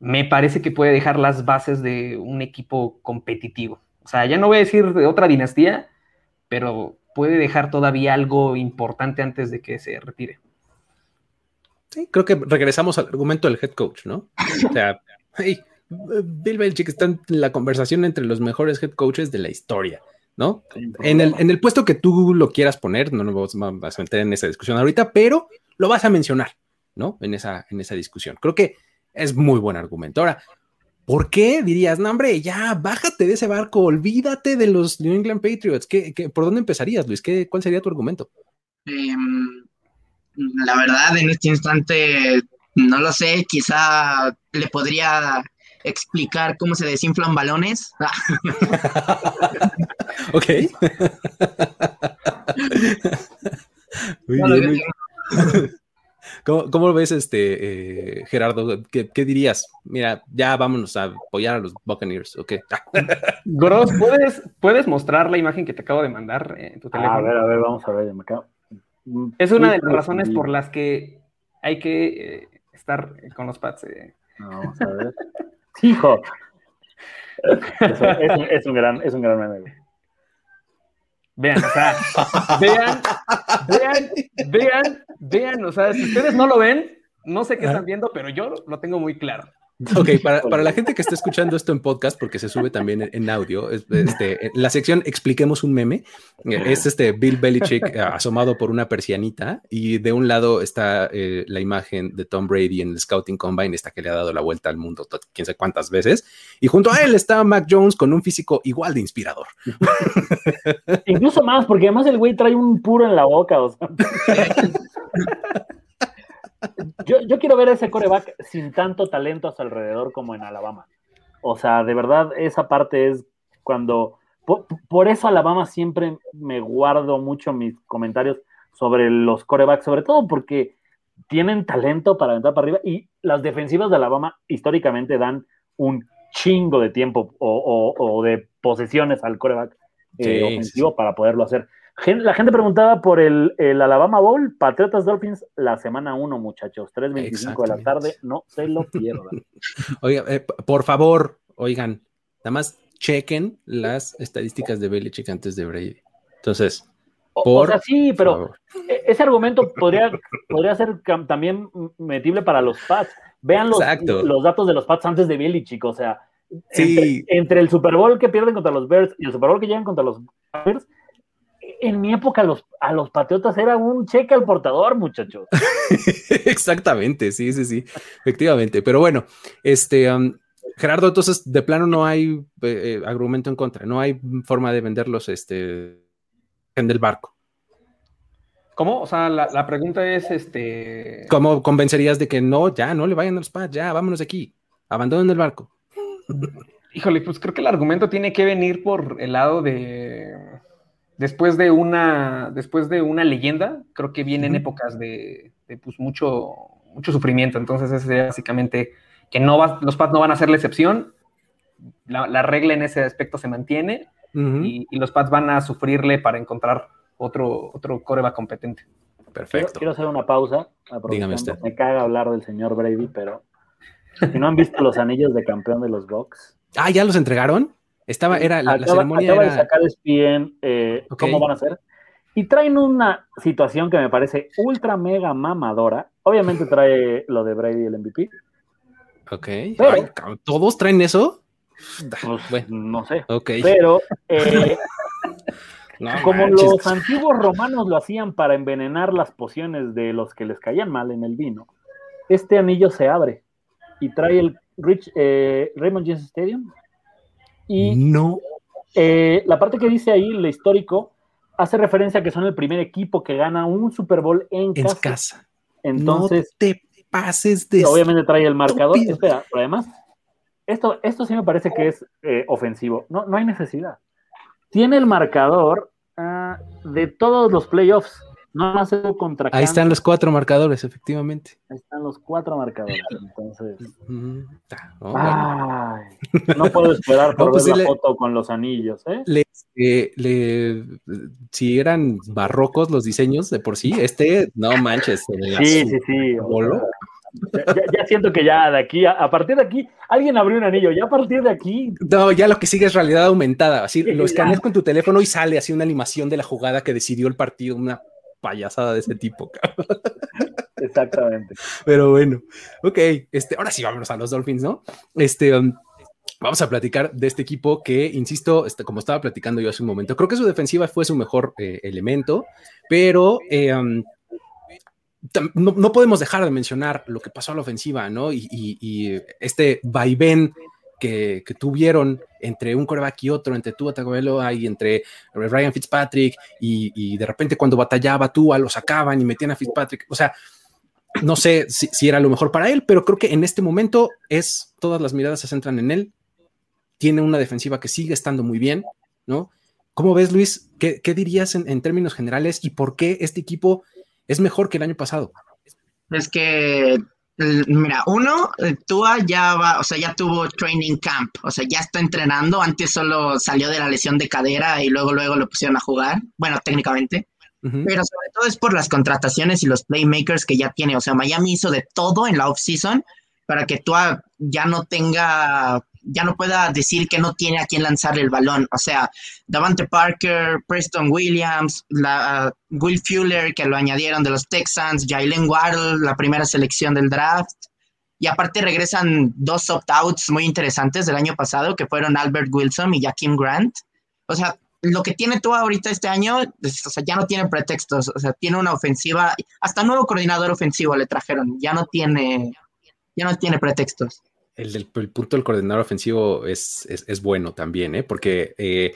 Speaker 2: me parece que puede dejar las bases de un equipo competitivo. O sea, ya no voy a decir de otra dinastía, pero puede dejar todavía algo importante antes de que se retire.
Speaker 1: Sí, creo que regresamos al argumento del head coach, ¿no? O sea, Bill Belichick está en la conversación entre los mejores head coaches de la historia, ¿no? En el, en el puesto que tú lo quieras poner, no nos vamos a meter en esa discusión ahorita, pero lo vas a mencionar, ¿no? En esa, en esa discusión. Creo que es muy buen argumento. Ahora, ¿Por qué dirías, no, hombre, ya bájate de ese barco, olvídate de los New England Patriots? ¿Qué, por dónde empezarías, Luis? ¿Qué, ¿Cuál sería tu argumento?
Speaker 4: Em, la verdad, en este instante, no lo sé, quizá le podría explicar cómo se desinflan balones.
Speaker 1: ok. muy bien, ¿Cómo, lo ves, este, eh, Gerardo? ¿Qué, dirías? Mira, ya vámonos a apoyar a los Buccaneers, ¿ok?
Speaker 2: Gross, ¿puedes, ¿puedes mostrar la imagen que te acabo de mandar en tu teléfono?
Speaker 3: A ver, a ver, vamos a ver.
Speaker 2: Es una de las razones por las que hay que eh, estar con los pads. Eh.
Speaker 3: Vamos a ver. Hijo. Es, un, gran, es un gran meme.
Speaker 2: Vean, o sea, vean, vean, vean, vean, o sea, si ustedes no lo ven, no sé qué están viendo, pero yo lo tengo muy claro.
Speaker 1: Ok, para, para, la gente que está escuchando esto en podcast, porque se sube también en, audio, este, la sección Expliquemos un meme, es este Bill Belichick eh, asomado por una persianita y de un lado está eh, la imagen de Tom Brady en el Scouting Combine, esta que le ha dado la vuelta al mundo quién sabe cuántas veces, y junto a él está Mac Jones con un físico igual de inspirador.
Speaker 3: Incluso más, porque además el güey trae un puro en la boca, o sea. Yo, quiero ver ese coreback sin tanto talento a su alrededor como en Alabama. O sea, de verdad, esa parte es cuando. Por, eso Alabama siempre me guardo mucho mis comentarios sobre los corebacks, sobre todo porque tienen talento para entrar para arriba y las defensivas de Alabama históricamente dan un chingo de tiempo o, de posesiones al coreback eh, ofensivo para poderlo hacer. La gente preguntaba por el, Alabama Bowl, Patriotas Dolphins, la semana 1, muchachos, 3.25 de la tarde, no se lo pierdan.
Speaker 1: Oiga, eh, por favor, oigan, nada más chequen las estadísticas de Belichick antes de Brady. Entonces,
Speaker 3: por o sea, sí, pero e, ese argumento podría, podría ser también metible para los Pats. Vean los, los datos de los Pats antes de Belichick, o sea, entre, el Super Bowl que pierden contra los Bears y el Super Bowl que llegan contra los Bears, en mi época los, a los Patriotas era un cheque al portador, muchachos.
Speaker 1: Exactamente, sí, sí, sí, efectivamente. Pero bueno, este, um, Gerardo, entonces de plano no hay eh, eh, argumento en contra, no hay forma de venderlos este, en el barco.
Speaker 2: ¿Cómo? O sea, la, pregunta es, este...
Speaker 1: ¿Cómo convencerías de que no, ya, no le vayan a los Pats, ya, vámonos de aquí, abandonen el barco?
Speaker 2: Híjole, pues creo que el argumento tiene que venir por el lado de después de una después de una leyenda, creo que vienen épocas de, pues, mucho mucho sufrimiento, entonces es básicamente que no va, los Pats no van a ser la excepción, la, regla en ese aspecto se mantiene y, los Pats van a sufrirle para encontrar otro otro coreba competente.
Speaker 3: Perfecto. Quiero, hacer una pausa. Dígame usted. Me caga hablar del señor Brady, pero si no han visto los anillos de campeón de los Bucks.
Speaker 1: Ah, ¿ya los entregaron? Estaba, era la, ceremonia.
Speaker 3: Acaba de sacar eh, cómo van a ser. Y traen una situación que me parece ultra mega mamadora. Obviamente trae lo de Brady el MVP.
Speaker 1: Ok. ¿Todos traen eso?
Speaker 3: Pues, no sé. Pero eh, como los antiguos romanos lo hacían para envenenar las pociones de los que les caían mal en el vino, este anillo se abre y trae el Rich, eh, Raymond James Stadium. Y
Speaker 1: no.
Speaker 3: Eh, la parte que dice ahí, lo histórico, hace referencia a que son el primer equipo que gana un Super Bowl en, casa. Entonces,
Speaker 1: no te pases de.
Speaker 3: Obviamente trae el marcador. Espera, pero además, esto, esto sí me parece que es eh, ofensivo. No, no hay necesidad. Tiene el marcador ah, de todos los playoffs. No más contra
Speaker 1: Ahí están los cuatro marcadores, efectivamente.
Speaker 3: Ahí están los cuatro marcadores. Entonces. no puedo esperar por pues ver la foto con los anillos, ¿eh?
Speaker 1: eh si eran barrocos los diseños de por sí, este, no manches.
Speaker 3: Sí, sí, sí. Ya, siento que ya de aquí, a, partir de aquí, alguien abrió un anillo, ya a partir de aquí.
Speaker 1: No, ya lo que sigue es realidad aumentada. Así lo escaneas con tu teléfono y sale así una animación de la jugada que decidió el partido, una payasada de ese tipo.
Speaker 3: Exactamente.
Speaker 1: Pero bueno, ok, este, ahora sí vámonos a los Dolphins, ¿no? Este, um, vamos a platicar de este equipo que, insisto, este, como estaba platicando yo hace un momento, creo que su defensiva fue su mejor eh, elemento, pero eh, um, no, podemos dejar de mencionar lo que pasó a la ofensiva, ¿no? Y, y este vaivén que, tuvieron entre un coreback y otro, entre Tua Tagovailoa y entre Ryan Fitzpatrick, y, de repente cuando batallaba Tua lo sacaban y metían a Fitzpatrick. O sea, no sé si, era lo mejor para él, pero creo que en este momento es, todas las miradas se centran en él. Tiene una defensiva que sigue estando muy bien, ¿no? ¿Cómo ves, Luis? ¿Qué, dirías en, en términos generales y por qué este equipo es mejor que el año pasado?
Speaker 4: Es que Mira, uno, eh, Tua ya va, o sea, ya tuvo training camp, o sea, ya está entrenando. Antes solo salió de la lesión de cadera y luego, luego lo pusieron a jugar. Bueno, técnicamente. Pero sobre todo es por las contrataciones y los playmakers que ya tiene. O sea, Miami hizo de todo en la offseason para que Tua ya no tenga ya no pueda decir que no tiene a quién lanzarle el balón. O sea, Davante Parker, Preston Williams, la, Will Fuller, que lo añadieron de los Texans, Jalen Waddle, la primera selección del draft. Y aparte regresan dos opt-outs muy interesantes del año pasado, que fueron Albert Wilson y Jakim Grant. O sea, lo que tiene tú ahorita este año, o sea, ya no tiene pretextos, o sea, tiene una ofensiva, hasta nuevo coordinador ofensivo le trajeron, ya no tiene, ya no tiene pretextos
Speaker 1: el, punto del coordinador ofensivo es, es, bueno también, ¿eh? porque eh,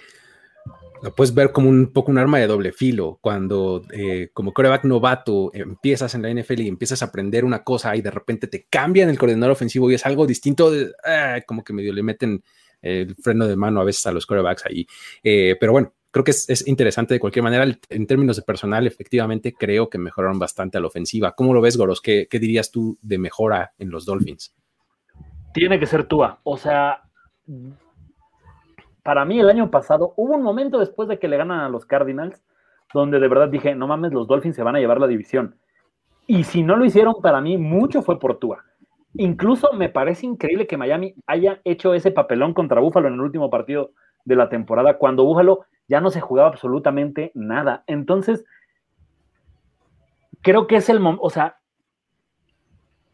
Speaker 1: lo puedes ver como un poco un arma de doble filo. Cuando eh, como coreback novato empiezas en la NFL y empiezas a aprender una cosa y de repente te cambian el coordinador ofensivo y es algo distinto, ah, como que medio le meten el freno de mano a veces a los corebacks ahí. pero bueno, creo que es, interesante de cualquier manera. En términos de personal, efectivamente, creo que mejoraron bastante a la ofensiva. ¿Cómo lo ves, Goros? ¿Qué, qué dirías tú de mejora en los Dolphins?
Speaker 3: Tiene que ser Tua. O sea, para mí el año pasado hubo un momento después de que le ganan a los Cardinals donde de verdad dije, no mames, los Dolphins se van a llevar la división. Y si no lo hicieron para mí, mucho fue por Tua. incluso me parece increíble que Miami haya hecho ese papelón contra Búfalo en el último partido de la temporada, cuando Búfalo ya no se jugaba absolutamente nada. Entonces, creo que es el momento, o sea,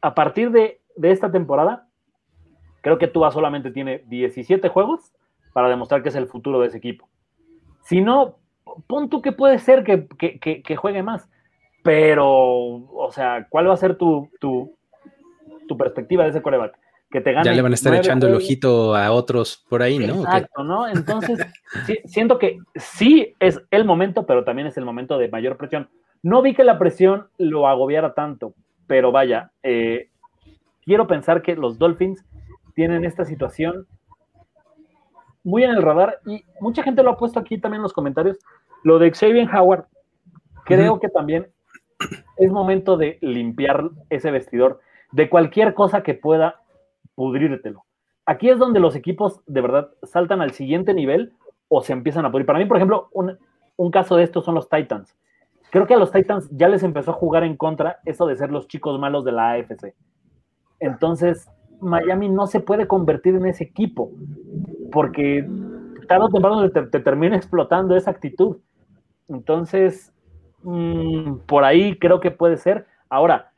Speaker 3: a partir de, de esta temporada, creo que Tua solamente tiene 17 juegos para demostrar que es el futuro de ese equipo. Si no, pon tú que puede ser que, juegue más, pero, o sea, ¿cuál va a ser tu, tu, perspectiva de ese coreback? Que te gane
Speaker 1: ya le van a estar echando el ojito a otros por ahí, ¿no?
Speaker 3: Exacto, ¿no? Entonces, siento que sí es el momento, pero también es el momento de mayor presión. No vi que la presión lo agobiara tanto, pero vaya, eh, quiero pensar que los Dolphins tienen esta situación muy en el radar y mucha gente lo ha puesto aquí también en los comentarios. Lo de Xavier Howard, creo que también es momento de limpiar ese vestidor de cualquier cosa que pueda pudrírtelo. Aquí es donde los equipos de verdad saltan al siguiente nivel o se empiezan a pudrir. Para mí, por ejemplo, un, un caso de esto son los Titans. Creo que a los Titans ya les empezó a jugar en contra eso de ser los chicos malos de la AFC. Entonces, Miami no se puede convertir en ese equipo, porque tarde o temprano te, termina explotando esa actitud. Entonces, mm, por ahí creo que puede ser. Ahora,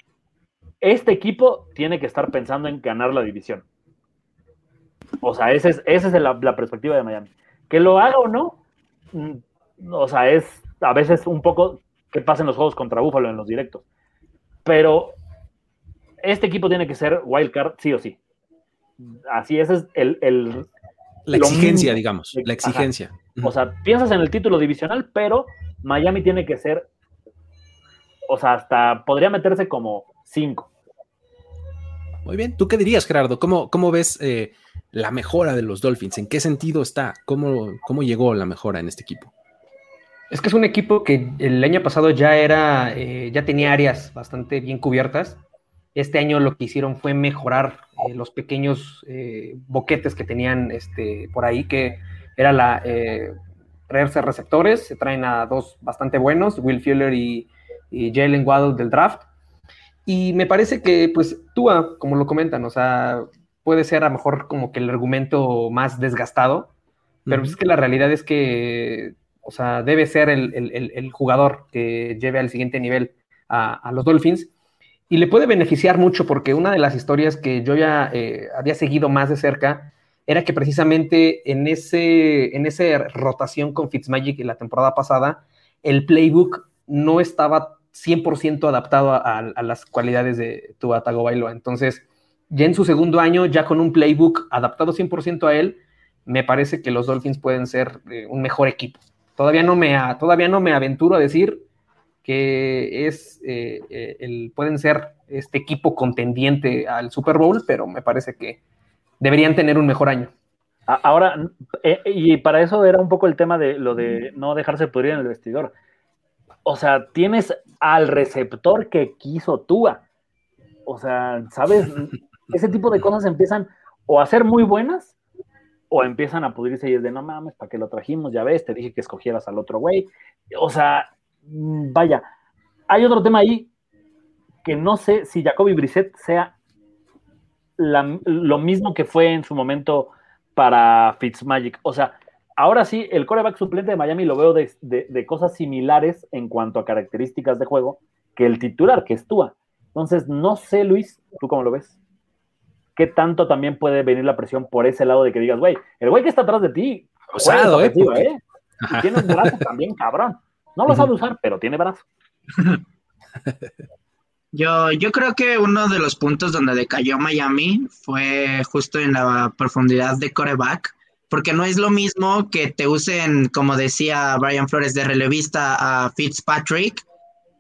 Speaker 3: este equipo tiene que estar pensando en ganar la división. O sea, esa es, es la, perspectiva de Miami. Que lo haga o no, mm, o sea, es a veces un poco que pasen los juegos contra Búfalo en los directos. Pero este equipo tiene que ser wildcard sí o sí. Así, ese es el...
Speaker 1: la exigencia, digamos, la exigencia.
Speaker 3: O sea, piensas en el título divisional, pero Miami tiene que ser, o sea, hasta podría meterse como 5.
Speaker 1: Muy bien, ¿tú qué dirías, Gerardo? ¿Cómo, cómo ves eh, la mejora de los Dolphins? ¿En qué sentido está? ¿Cómo, ¿Cómo llegó la mejora en este equipo?
Speaker 2: Es que es un equipo que el año pasado ya era, eh, ya tenía áreas bastante bien cubiertas este año lo que hicieron fue mejorar eh, los pequeños eh, boquetes que tenían este, por ahí, que era la eh, traerse receptores, se traen a dos bastante buenos, Will Fuller y, Jalen Waddle del draft. Y me parece que, pues, Tua, como lo comentan, o sea, puede ser a lo mejor como que el argumento más desgastado, pero es que la realidad es que, o sea, debe ser el, jugador que lleve al siguiente nivel a los Dolphins y le puede beneficiar mucho porque una de las historias que yo ya eh, había seguido más de cerca era que precisamente en ese en esa rotación con Fitzmagic en la temporada pasada, el playbook no estaba 100% adaptado a, las cualidades de Tua Tagovailoa. Entonces, ya en su segundo año, ya con un playbook adaptado 100% a él, me parece que los Dolphins pueden ser eh, un mejor equipo. Todavía no, me, todavía no me aventuro a decir que es eh, eh, el, pueden ser este equipo contendiente al Super Bowl, pero me parece que deberían tener un mejor año.
Speaker 3: Ahora, eh, y para eso era un poco el tema de lo de no dejarse pudrir en el vestidor. O sea, tienes al receptor que quiso Tua. O sea, ¿sabes? Ese tipo de cosas empiezan o a ser muy buenas o empiezan a pudrirse y es de no mames, ¿para qué lo trajimos? Ya ves, te dije que escogieras al otro güey. O sea, vaya, hay otro tema ahí que no sé si Jacoby Brissett sea lo mismo que fue en su momento para Fitzmagic. O sea, ahora sí, el coreback suplente de Miami lo veo de, cosas similares en cuanto a características de juego que el titular, que es Tua. Entonces, no sé, Luis, ¿tú cómo lo ves? ¿Qué tanto también puede venir la presión por ese lado de que digas, güey, el güey que está atrás de ti,
Speaker 1: Osado, ¿eh?
Speaker 3: ¿eh? Y tiene un brazo también, cabrón. No lo sabe usar, pero tiene brazo.
Speaker 4: Yo, yo creo que uno de los puntos donde decayó Miami fue justo en la profundidad de coreback, porque no es lo mismo que te usen, como decía Brian Flores, de relevista a Fitzpatrick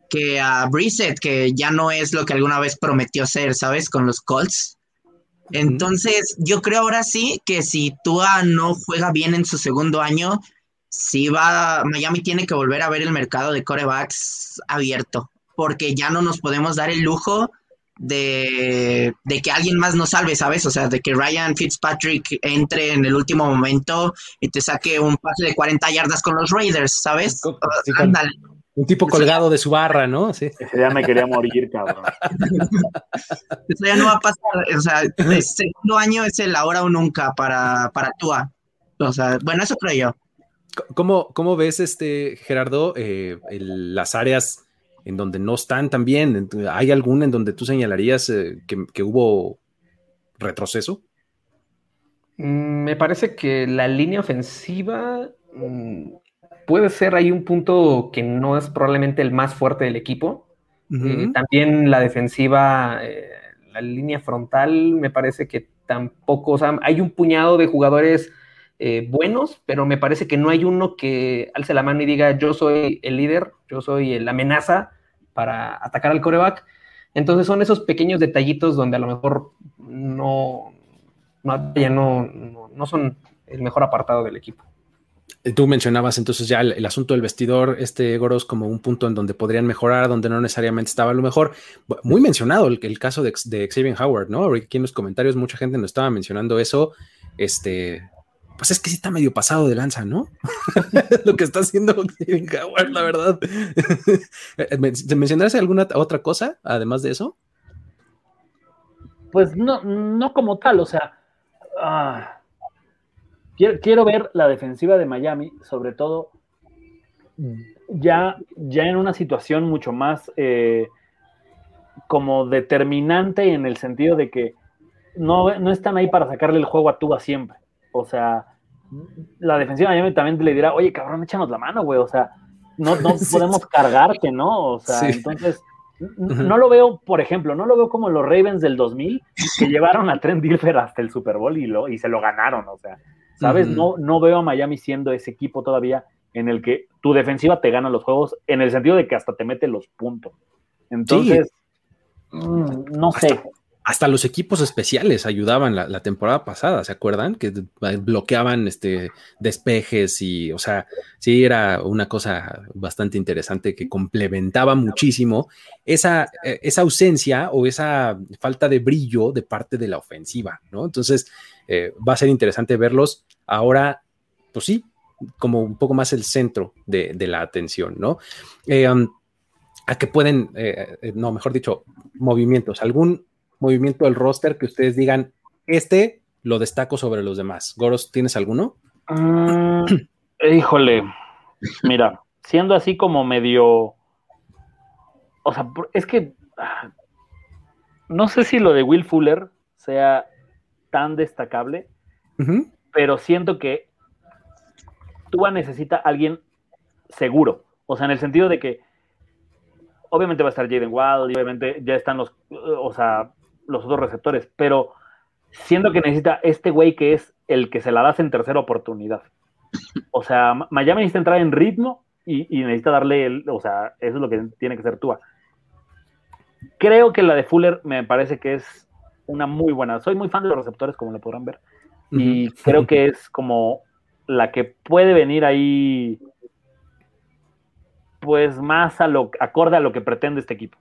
Speaker 4: que a Brissett, que ya no es lo que alguna vez prometió ser, ¿sabes? Con los Colts. Entonces, yo creo ahora sí que si Tua no juega bien en su segundo año, sí va, Miami tiene que volver a ver el mercado de corebacks abierto, porque ya no nos podemos dar el lujo de, que alguien más nos salve, ¿sabes? O sea, de que Ryan Fitzpatrick entre en el último momento y te saque un pase de 40 yardas con los Raiders, ¿sabes?
Speaker 3: Ándale.
Speaker 1: Un tipo colgado de su barra, ¿no? Sí.
Speaker 3: Ese día me quería morir, cabrón.
Speaker 4: Eso ya no va a pasar. O sea, el segundo año es el ahora o nunca para, para Tua. O sea, bueno, eso creo yo.
Speaker 1: ¿Cómo, cómo ves, este, Gerardo, eh, las áreas en donde no están tan bien? ¿Hay alguna en donde tú señalarías eh, que, hubo retroceso?
Speaker 2: Mm, me parece que la línea ofensiva mm, puede ser ahí un punto que no es probablemente el más fuerte del equipo. Eh, también la defensiva, la línea frontal, me parece que tampoco, o sea, hay un puñado de jugadores eh, buenos, pero me parece que no hay uno que alce la mano y diga yo soy el líder, yo soy la amenaza para atacar al coreback. Entonces son esos pequeños detallitos donde a lo mejor no, no, no, son el mejor apartado del equipo.
Speaker 1: Eh, tú mencionabas entonces ya el, asunto del vestidor, este Goros, como un punto en donde podrían mejorar, donde no necesariamente estaba lo mejor. Muy mencionado el, el caso de, de, Xavier Howard, ¿no? Aquí en los comentarios mucha gente nos estaba mencionando eso. Este, pues es que sí está medio pasado de lanza, ¿no? Lo que está haciendo Howard, la verdad. ¿Te mencionaste alguna otra cosa además de eso?
Speaker 3: Pues no, no como tal, o sea, ah, quiero, ver la defensiva de Miami, sobre todo ya, ya en una situación mucho más eh, como determinante en el sentido de que no, no están ahí para sacarle el juego a Tuba siempre. O sea, la defensiva de también le dirá, oye, cabrón, échanos la mano, güey. O sea, no, no podemos cargarte, ¿no? O sea, entonces, no lo veo, por ejemplo, no lo veo como los Ravens del 2000 que llevaron a Trent Dilfer hasta el Super Bowl y, lo, y se lo ganaron. O sea, ¿sabes? no, no veo a Miami siendo ese equipo todavía en el que tu defensiva te gana los juegos, en el sentido de que hasta te mete los puntos. Entonces, mm, no sé
Speaker 1: hasta los equipos especiales ayudaban la, temporada pasada, ¿se acuerdan? Que bloqueaban este, despejes y, o sea, sí era una cosa bastante interesante que complementaba muchísimo esa, eh, esa ausencia o esa falta de brillo de parte de la ofensiva, ¿no? Entonces, eh, va a ser interesante verlos ahora, pues sí, como un poco más el centro de, la atención, ¿no? Eh, um, a que pueden, no, mejor dicho, movimientos, algún movimiento del roster que ustedes digan, este lo destaco sobre los demás? Goros, ¿tienes alguno?
Speaker 3: Mm, híjole, mira, siendo así como medio... O sea, es que ah, no sé si lo de Will Fuller sea tan destacable, pero siento que Tua necesita alguien seguro. O sea, en el sentido de que obviamente va a estar Jaden Wild, y obviamente ya están los, o sea, los otros receptores, pero siendo que necesita este güey que es el que se la das en tercera oportunidad. O sea, Miami necesita entrar en ritmo y, necesita darle, el, o sea, eso es lo que tiene que ser Tua. Creo que la de Fuller me parece que es una muy buena. Soy muy fan de los receptores, como lo podrán ver. Y creo que es como la que puede venir ahí, pues más a lo, acorde a lo que pretende este equipo.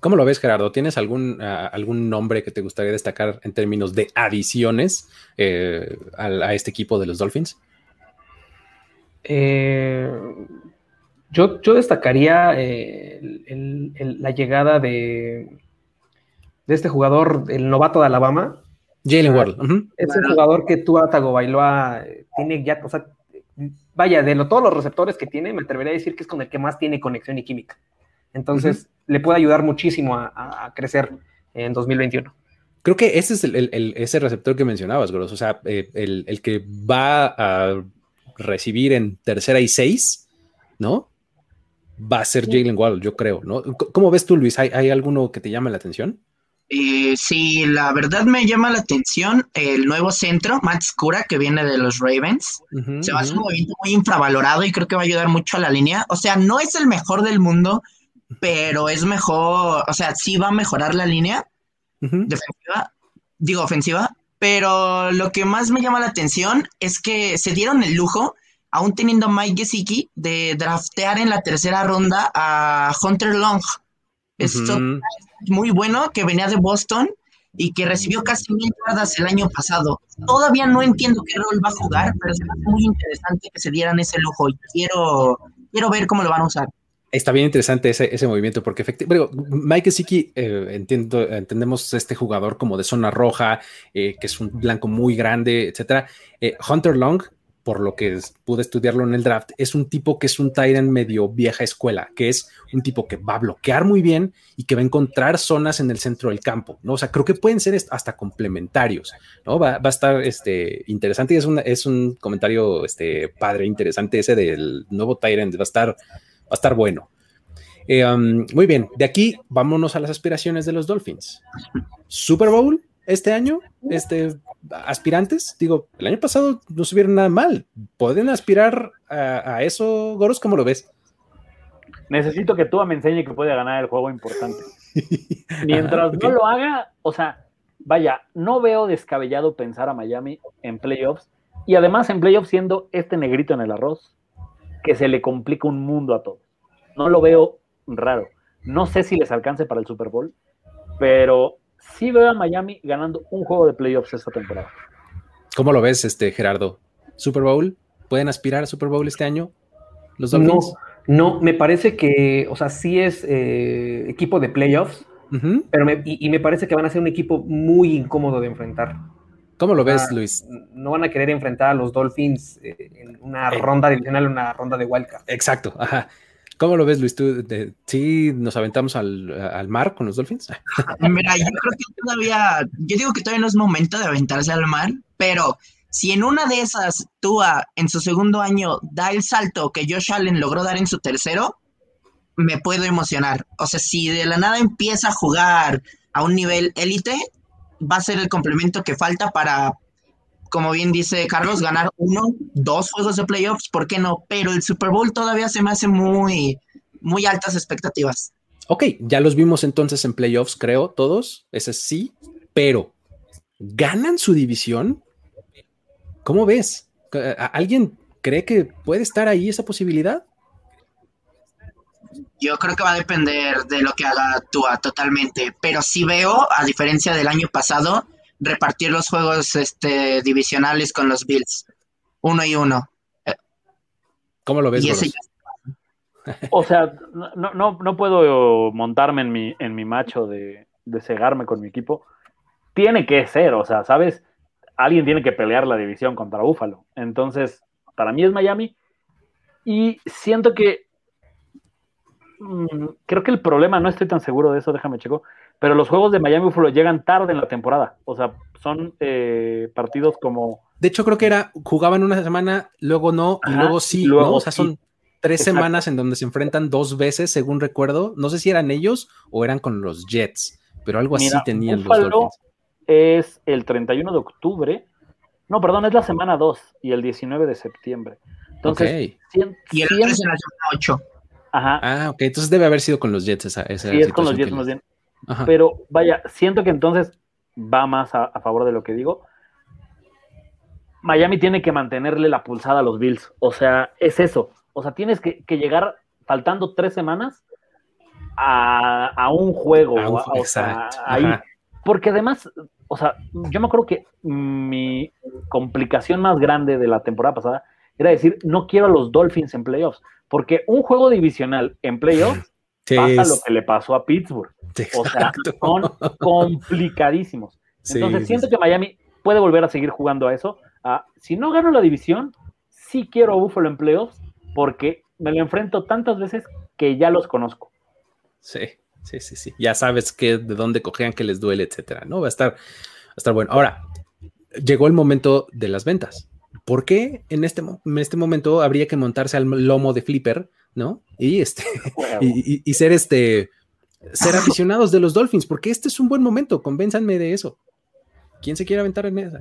Speaker 1: ¿Cómo lo ves, Gerardo? ¿Tienes algún, ah, algún nombre que te gustaría destacar en términos de adiciones eh, a, este equipo de los Dolphins?
Speaker 2: Eh, yo, yo, destacaría eh, la llegada de, de este jugador, el novato de Alabama.
Speaker 1: Jalen Ward.
Speaker 2: Es el jugador que tú, Tagovailoa, tiene ya, o sea, vaya, de todos los receptores que tiene, me atrevería a decir que es con el que más tiene conexión y química. Entonces, le puede ayudar muchísimo a, crecer en 2021.
Speaker 1: Creo que ese es el, ese receptor que mencionabas, Gross. O sea, eh, el, que va a recibir en tercera y seis, ¿no? Va a ser Jalen Wall, yo creo, ¿no? ¿Cómo ves tú, Luis? ¿Hay, alguno que te llame la atención?
Speaker 4: Eh, sí, la verdad me llama la atención el nuevo centro, Matt Scura, que viene de los Ravens. Se va a hacer un movimiento muy infravalorado y creo que va a ayudar mucho a la línea. O sea, no es el mejor del mundo, pero es mejor, o sea, sí va a mejorar la línea defensiva, digo ofensiva, pero lo que más me llama la atención es que se dieron el lujo, aún teniendo Mike Gesicki, de draftear en la tercera ronda a Hunter Long. Esto es muy bueno, que venía de Boston y que recibió casi mil yardas el año pasado. Todavía no entiendo qué rol va a jugar, pero es muy interesante que se dieran ese lujo y quiero, quiero ver cómo lo van a usar.
Speaker 1: Está bien interesante ese, movimiento, porque efectivamente, Mike Siki, eh, entiendo, entendemos este jugador como de zona roja, eh, que es un blanco muy grande, etcétera. Eh, Hunter Long, por lo que pude estudiarlo en el draft, es un tipo que es un Tyrant medio vieja escuela, que es un tipo que va a bloquear muy bien y que va a encontrar zonas en el centro del campo, ¿no? O sea, creo que pueden ser hasta complementarios, ¿no? Va, a estar este, interesante y es un, es un comentario este, padre, interesante ese del nuevo Tyrant, va a estar, va a estar bueno. Eh, um, muy bien, de aquí vámonos a las aspiraciones de los Dolphins. Super Bowl este año, este, aspirantes, digo, el año pasado no se vieron nada mal. ¿Pueden aspirar a, eso, Goros? ¿Cómo lo ves?
Speaker 3: Necesito que tú me enseñe que puede ganar el juego importante. Mientras no lo haga, o sea, vaya, no veo descabellado pensar a Miami en playoffs y además en playoffs siendo este negrito en el arroz que se le complica un mundo a todos. No lo veo raro. No sé si les alcance para el Super Bowl, pero sí veo a Miami ganando un juego de playoffs esta temporada.
Speaker 1: ¿Cómo lo ves, este Gerardo? ¿Super Bowl? ¿Pueden aspirar a Super Bowl este año? ¿Los Dolphins?
Speaker 2: No, no, me parece que, o sea, sí es eh, equipo de playoffs, pero y, me parece que van a ser un equipo muy incómodo de enfrentar.
Speaker 1: ¿Cómo lo ves, Luis?
Speaker 2: No van a querer enfrentar a los Dolphins eh, en una eh. ronda divisional, una ronda de wildcard.
Speaker 1: Exacto, ajá. ¿Cómo lo ves, Luis? ¿Tú, ¿Sí nos aventamos al, mar con los Dolphins?
Speaker 4: Mira, yo creo que todavía, yo digo que todavía no es momento de aventarse al mar, pero si en una de esas Tua en su segundo año da el salto que Josh Allen logró dar en su tercero, me puedo emocionar. O sea, si de la nada empieza a jugar a un nivel élite, va a ser el complemento que falta para como bien dice Carlos, ganar uno, dos juegos de playoffs, ¿por qué no? Pero el Super Bowl todavía se me hace muy, muy altas expectativas.
Speaker 1: Ok, ya los vimos entonces en playoffs, creo, todos, ese sí, pero ¿ganan su división? ¿Cómo ves? ¿Alguien cree que puede estar ahí esa posibilidad?
Speaker 4: Yo creo que va a depender de lo que haga Tua totalmente, pero sí veo, a diferencia del año pasado, repartir los juegos este, divisionales con los Bills. Uno y uno.
Speaker 1: ¿Cómo lo ves?
Speaker 3: o sea, no, no, no, puedo montarme en mi, en mi macho de, de cegarme con mi equipo. Tiene que ser, o sea, ¿sabes? Alguien tiene que pelear la división contra Búfalo. Entonces, para mí es Miami. Y siento que mm, creo que el problema, no estoy tan seguro de eso, déjame checo, pero los juegos de Miami Buffalo llegan tarde en la temporada. O sea, son eh, partidos como.
Speaker 1: De hecho, creo que era, jugaban una semana, luego no, y luego sí, luego, O sea, son tres semanas en donde se enfrentan dos veces, según recuerdo. No sé si eran ellos o eran con los Jets, pero algo así tenían los Dolphins.
Speaker 3: Es el 31 de octubre. No, perdón, es la semana 2 y el 19 de septiembre. Entonces,
Speaker 4: y el 3 en la semana 8.
Speaker 1: Ajá. Ah, ok, entonces debe haber sido con los Jets esa, esa
Speaker 3: sí, es con los Jets más bien. Pero vaya, siento que entonces va más a, favor de lo que digo. Miami tiene que mantenerle la pulsada a los Bills. O sea, es eso. O sea, tienes que, llegar faltando tres semanas a, un juego. o sea, ahí. Porque además, o sea, yo me acuerdo que mi complicación más grande de la temporada pasada era decir, no quiero a los Dolphins en playoffs. Porque un juego divisional en playoffs pasa lo que le pasó a Pittsburgh. O sea, son complicadísimos. Entonces siento que Miami puede volver a seguir jugando a eso. si no gano la división, sí quiero a Buffalo en playoffs porque me lo enfrento tantas veces que ya los conozco.
Speaker 1: Sí, sí, sí, sí. Ya sabes que de dónde cojean, que les duele, etcétera, ¿no? Va a estar, va a estar bueno. Ahora, llegó el momento de las ventas. ¿Por qué en este, en este momento habría que montarse al lomo de Flipper, ¿no? Y este, y, ser este, ser aficionados de los Dolphins, porque este es un buen momento, convénzanme de eso. ¿Quién se quiere aventar en esa?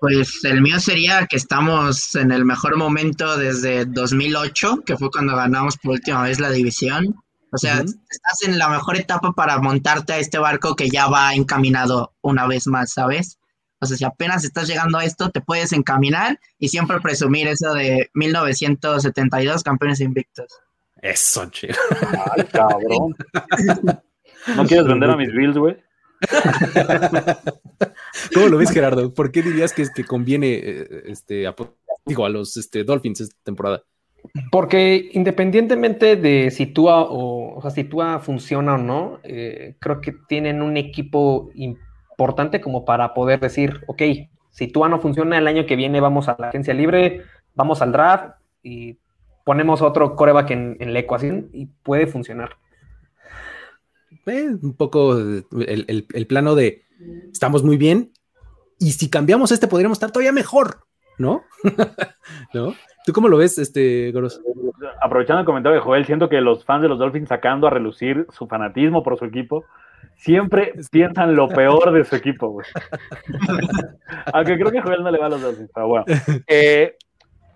Speaker 4: Pues el mío sería que estamos en el mejor momento desde 2008, que fue cuando ganamos por última vez la división. O sea, estás en la mejor etapa para montarte a este barco que ya va encaminado una vez más, ¿sabes? O sea, si apenas estás llegando a esto, te puedes encaminar y siempre presumir eso de 1972 campeones invictos.
Speaker 1: Eso, chido.
Speaker 3: Ay, cabrón. ¿No quieres vender a mis bills, güey?
Speaker 1: ¿Cómo lo ves, Gerardo? ¿Por qué dirías que, conviene eh, este, a, digo, a los este, Dolphins esta temporada?
Speaker 2: Porque independientemente de si Tua, o, o sea, si Tua funciona o no, eh, creo que tienen un equipo importante como para poder decir, ok, si Tua no funciona el año que viene, vamos a la agencia libre, vamos al draft y ponemos otro coreback en, en la ecuación y puede funcionar.
Speaker 1: Eh, un poco el, el, plano de estamos muy bien y si cambiamos este podríamos estar todavía mejor, ¿no? ¿No? ¿Tú cómo lo ves, este Goros?
Speaker 3: Aprovechando el comentario de Joel, siento que los fans de los Dolphins sacando a relucir su fanatismo por su equipo, siempre piensan lo peor de su equipo, güey. Aunque creo que Joel no le va a los Dolphins, pero bueno. Eh,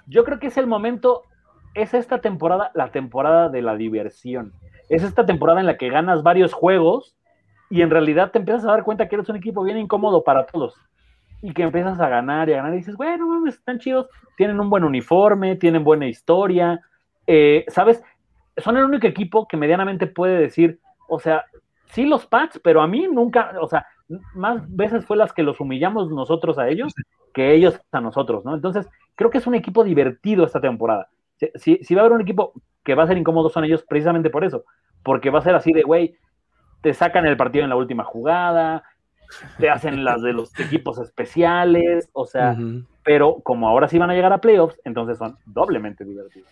Speaker 3: yo creo que es el momento, es esta temporada, la temporada de la diversión. Es esta temporada en la que ganas varios juegos y en realidad te empiezas a dar cuenta que eres un equipo bien incómodo para todos y que empiezas a ganar y a ganar y dices, bueno, mames, están chidos, tienen un buen uniforme, tienen buena historia, eh, ¿sabes? Son el único equipo que medianamente puede decir, o sea, sí los Pats, pero a mí nunca, o sea, más veces fue las que los humillamos nosotros a ellos que ellos a nosotros, ¿no? Entonces, creo que es un equipo divertido esta temporada. Si, si va a haber un equipo que va a ser incómodo, son ellos precisamente por eso, porque va a ser así de, güey, te sacan el partido en la última jugada, te hacen las de los equipos especiales, o sea, pero como ahora sí van a llegar a playoffs, entonces son doblemente divertidos.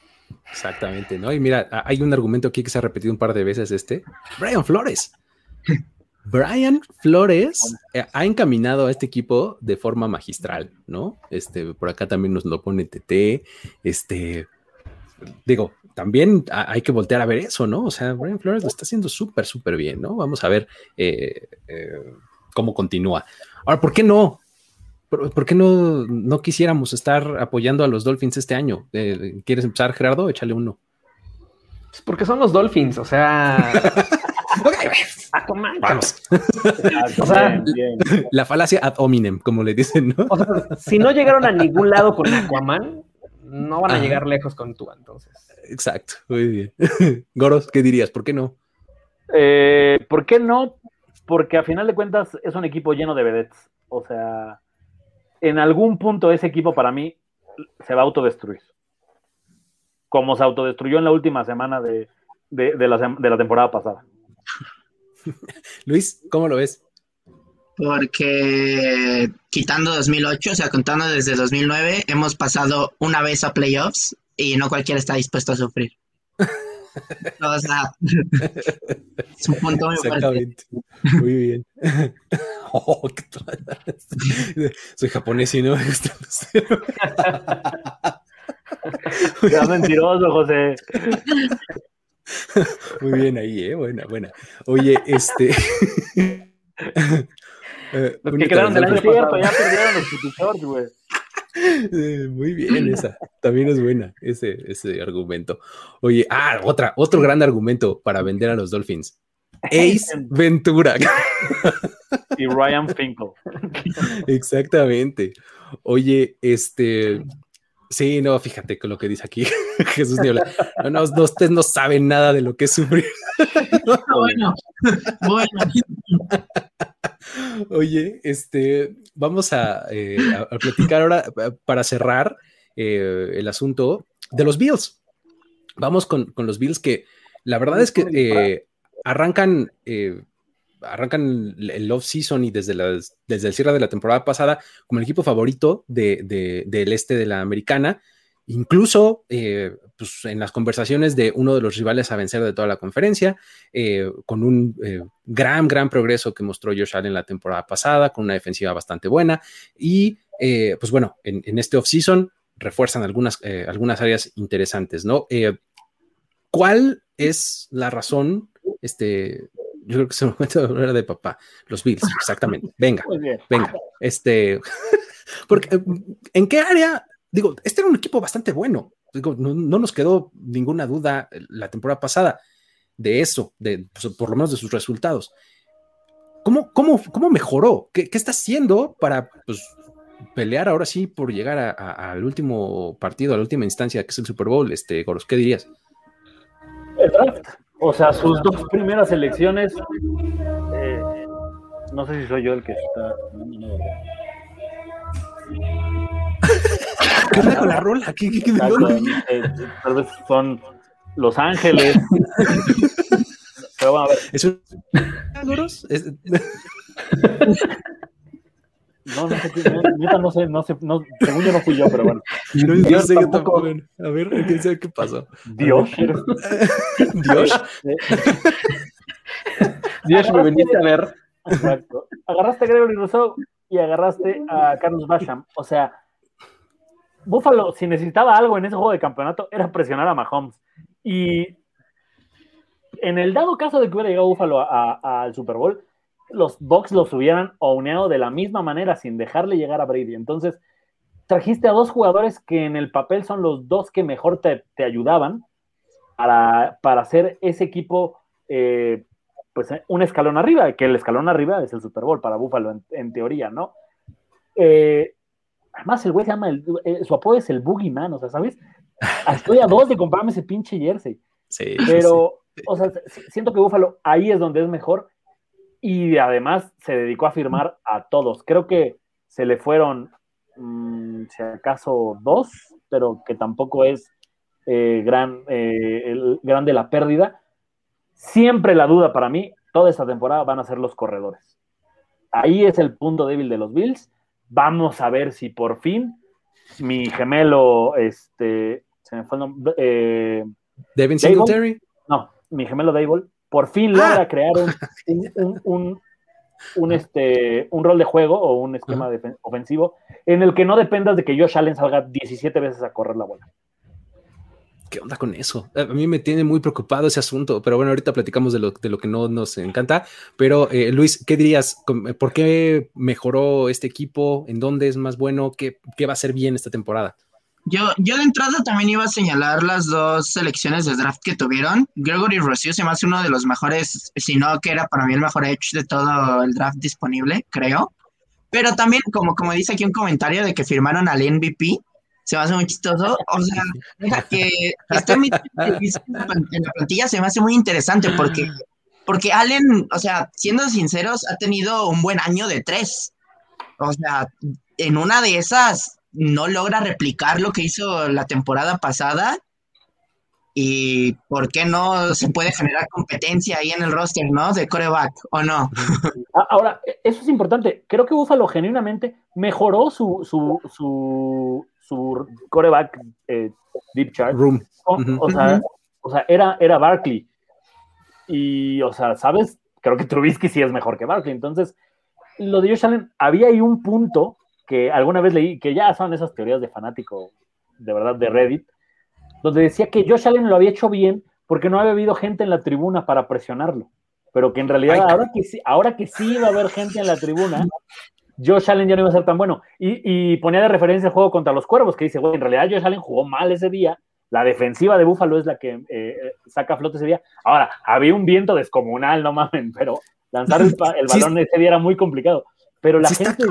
Speaker 1: Exactamente, ¿no? Y mira, hay un argumento aquí que se ha repetido un par de veces, este, Brian Flores. Brian Flores eh, ha encaminado a este equipo de forma magistral, ¿no? Este, por acá también nos lo pone TT, este, digo, también hay que voltear a ver eso, ¿no? O sea, Brian Flores lo está haciendo súper, súper bien, ¿no? Vamos a ver eh, eh, cómo continúa. Ahora, ¿por qué no? ¿Por, qué no, no quisiéramos estar apoyando a los Dolphins este año? Eh, ¿Quieres empezar, Gerardo? Échale uno.
Speaker 2: Pues porque son los Dolphins, o sea.
Speaker 1: Vamos. o sea, la falacia ad hominem, como le dicen, ¿no?
Speaker 2: O sea, si no llegaron a ningún lado con Aquaman, no van a llegar lejos con tú, entonces.
Speaker 1: Exacto, muy bien. Goros, ¿qué dirías? ¿Por qué no?
Speaker 3: Eh, ¿Por qué no? porque a final de cuentas es un equipo lleno de vedettes. O sea, en algún punto ese equipo para mí se va a autodestruir. Como se autodestruyó en la última semana de, la, temporada pasada.
Speaker 1: Luis, ¿cómo lo ves?
Speaker 4: Porque quitando 2008, o sea, contando desde 2009, hemos pasado una vez a playoffs y no cualquiera está dispuesto a sufrir. o sea, es un punto muy
Speaker 1: Exactamente. Muy bien. Oh, Soy japonés y no me gusta.
Speaker 3: Ya mentiroso, José.
Speaker 1: Muy bien ahí, ¿eh? Buena, buena. Oye, este.
Speaker 3: Los que quedaron del año pasado ya perdieron los tutores, güey.
Speaker 1: Muy bien, esa. También es buena, ese, ese argumento. Oye, ah, otra, otro gran argumento para vender a los Dolphins. Ace Ventura.
Speaker 3: y Ryan Finkel.
Speaker 1: Exactamente. Oye, este. Sí, no, fíjate con lo que dice aquí Jesús Niola. No, no, no, ustedes no saben nada de lo que es sufrir. bueno, bueno. Oye, este, vamos a, eh, platicar ahora eh, para cerrar eh, el asunto de los Bills. Vamos con, los Bills que la verdad es que arrancan, arrancan el off-season y desde, desde el cierre de la temporada pasada como el equipo favorito del este de la americana. Incluso pues, en las conversaciones de uno de los rivales a vencer de toda la conferencia, eh, con un eh, gran, gran progreso que mostró Josh Allen la temporada pasada, con una defensiva bastante buena. Y eh, pues bueno, en, en este offseason refuerzan algunas, algunas áreas interesantes, ¿no? ¿Cuál es la razón? Este, yo creo que es el momento de hablar de papá. Los Bills, exactamente. Venga, venga. Este, porque, ¿en qué área? Digo, este era un equipo bastante bueno no, nos quedó ninguna duda la temporada pasada de eso, de, pues, por lo menos de sus resultados. ¿Cómo, cómo, cómo mejoró? ¿Qué, está haciendo para pues, pelear ahora sí por llegar al último partido, a la última instancia, que es el Super Bowl? Este, Goros, ¿qué dirías?
Speaker 3: O sea, sus dos primeras elecciones, eh, no sé si soy yo el que está...
Speaker 1: ¿Qué onda con la rola? ¿Qué, qué, qué,
Speaker 3: eh, tal vez son Los Ángeles. Pero bueno, a ver.
Speaker 1: ¿Es un... ¿Es...
Speaker 3: No, no sé, no, no sé, no sé, no, según yo no fui yo, pero bueno.
Speaker 1: No, Dios sé tampoco. A ver, ¿qué, sé, ¿qué pasó?
Speaker 3: Dios.
Speaker 1: Dios.
Speaker 2: Dios, me viniste a ver.
Speaker 3: Exacto. Agarraste a Gregory Rousseau y agarraste a Carlos Basham. O sea, Buffalo, si necesitaba algo en ese juego de campeonato, era presionar a Mahomes. Y en el dado caso de que hubiera llegado Buffalo al Super Bowl, los Bucks los hubieran owneado de la misma manera sin dejarle llegar a Brady. Entonces, trajiste a dos jugadores que en el papel son los dos que mejor te, ayudaban para, hacer ese equipo eh, pues un escalón arriba, que el escalón arriba es el Super Bowl para Buffalo en, teoría, ¿no? Eh, además, el güey se llama, eh, su apodo es el Boogeyman, o sea, ¿sabes? Estoy a dos de comprarme ese pinche jersey.
Speaker 1: Sí.
Speaker 3: Pero, o sea, siento que Buffalo ahí es donde es mejor y además se dedicó a firmar a todos. Creo que se le fueron, mm, si acaso, dos, pero que tampoco es eh, gran, eh, el, grande la pérdida. Siempre la duda para mí, toda esta temporada van a ser los corredores. Ahí es el punto débil de los Bills. Vamos a ver si por fin mi gemelo, este, se me fue el nombre. Eh,
Speaker 1: Devin Singletary.
Speaker 3: No, mi gemelo Dable por fin logra ah. crear un, un, este, un rol de juego o un esquema ofensivo en el que no dependas de que Josh Allen salga 17 veces a correr la bola.
Speaker 1: ¿Qué onda con eso? A mí me tiene muy preocupado ese asunto, pero bueno, ahorita platicamos de lo, de lo que no nos encanta. Pero eh, Luis, ¿qué dirías? ¿Por qué mejoró este equipo? ¿En dónde es más bueno? ¿Qué, qué va a ser bien esta temporada?
Speaker 4: Yo, yo de entrada también iba a señalar las dos selecciones de draft que tuvieron. Gregory Rossio se me hace uno de los mejores, si no que era para mí el mejor edge de todo el draft disponible, creo. Pero también, como, como dice aquí un comentario de que firmaron al MVP, se me hace muy chistoso. O sea, que está en, la plantilla se me hace muy interesante porque, porque Allen, o sea, siendo sinceros, ha tenido un buen año de tres. O sea, en una de esas no logra replicar lo que hizo la temporada pasada. Y por qué no se puede generar competencia ahí en el roster, ¿no? De coreback, ¿o no?
Speaker 3: Ahora, eso es importante. Creo que Buffalo genuinamente mejoró su, su, su, su coreback eh, deep chart.
Speaker 1: Room.
Speaker 3: O, sea, o sea, era, era Barkley. Y, o sea, ¿sabes? Creo que Trubisky sí es mejor que Barkley. Entonces, lo de Josh Allen, había ahí un punto que alguna vez leí, que ya son esas teorías de fanático, de verdad, de Reddit, donde decía que Josh Allen lo había hecho bien porque no había habido gente en la tribuna para presionarlo, pero que en realidad ahora que, sí, ahora que sí iba a haber gente en la tribuna, Josh Allen ya no iba a ser tan bueno. Y, ponía de referencia el juego contra los Cuervos, que dice, güey, en realidad Josh Allen jugó mal ese día, la defensiva de Búfalo es la que eh, eh, saca a flote ese día. Ahora, había un viento descomunal, no mamen, pero lanzar el, balón ese día era muy complicado. Pero la gente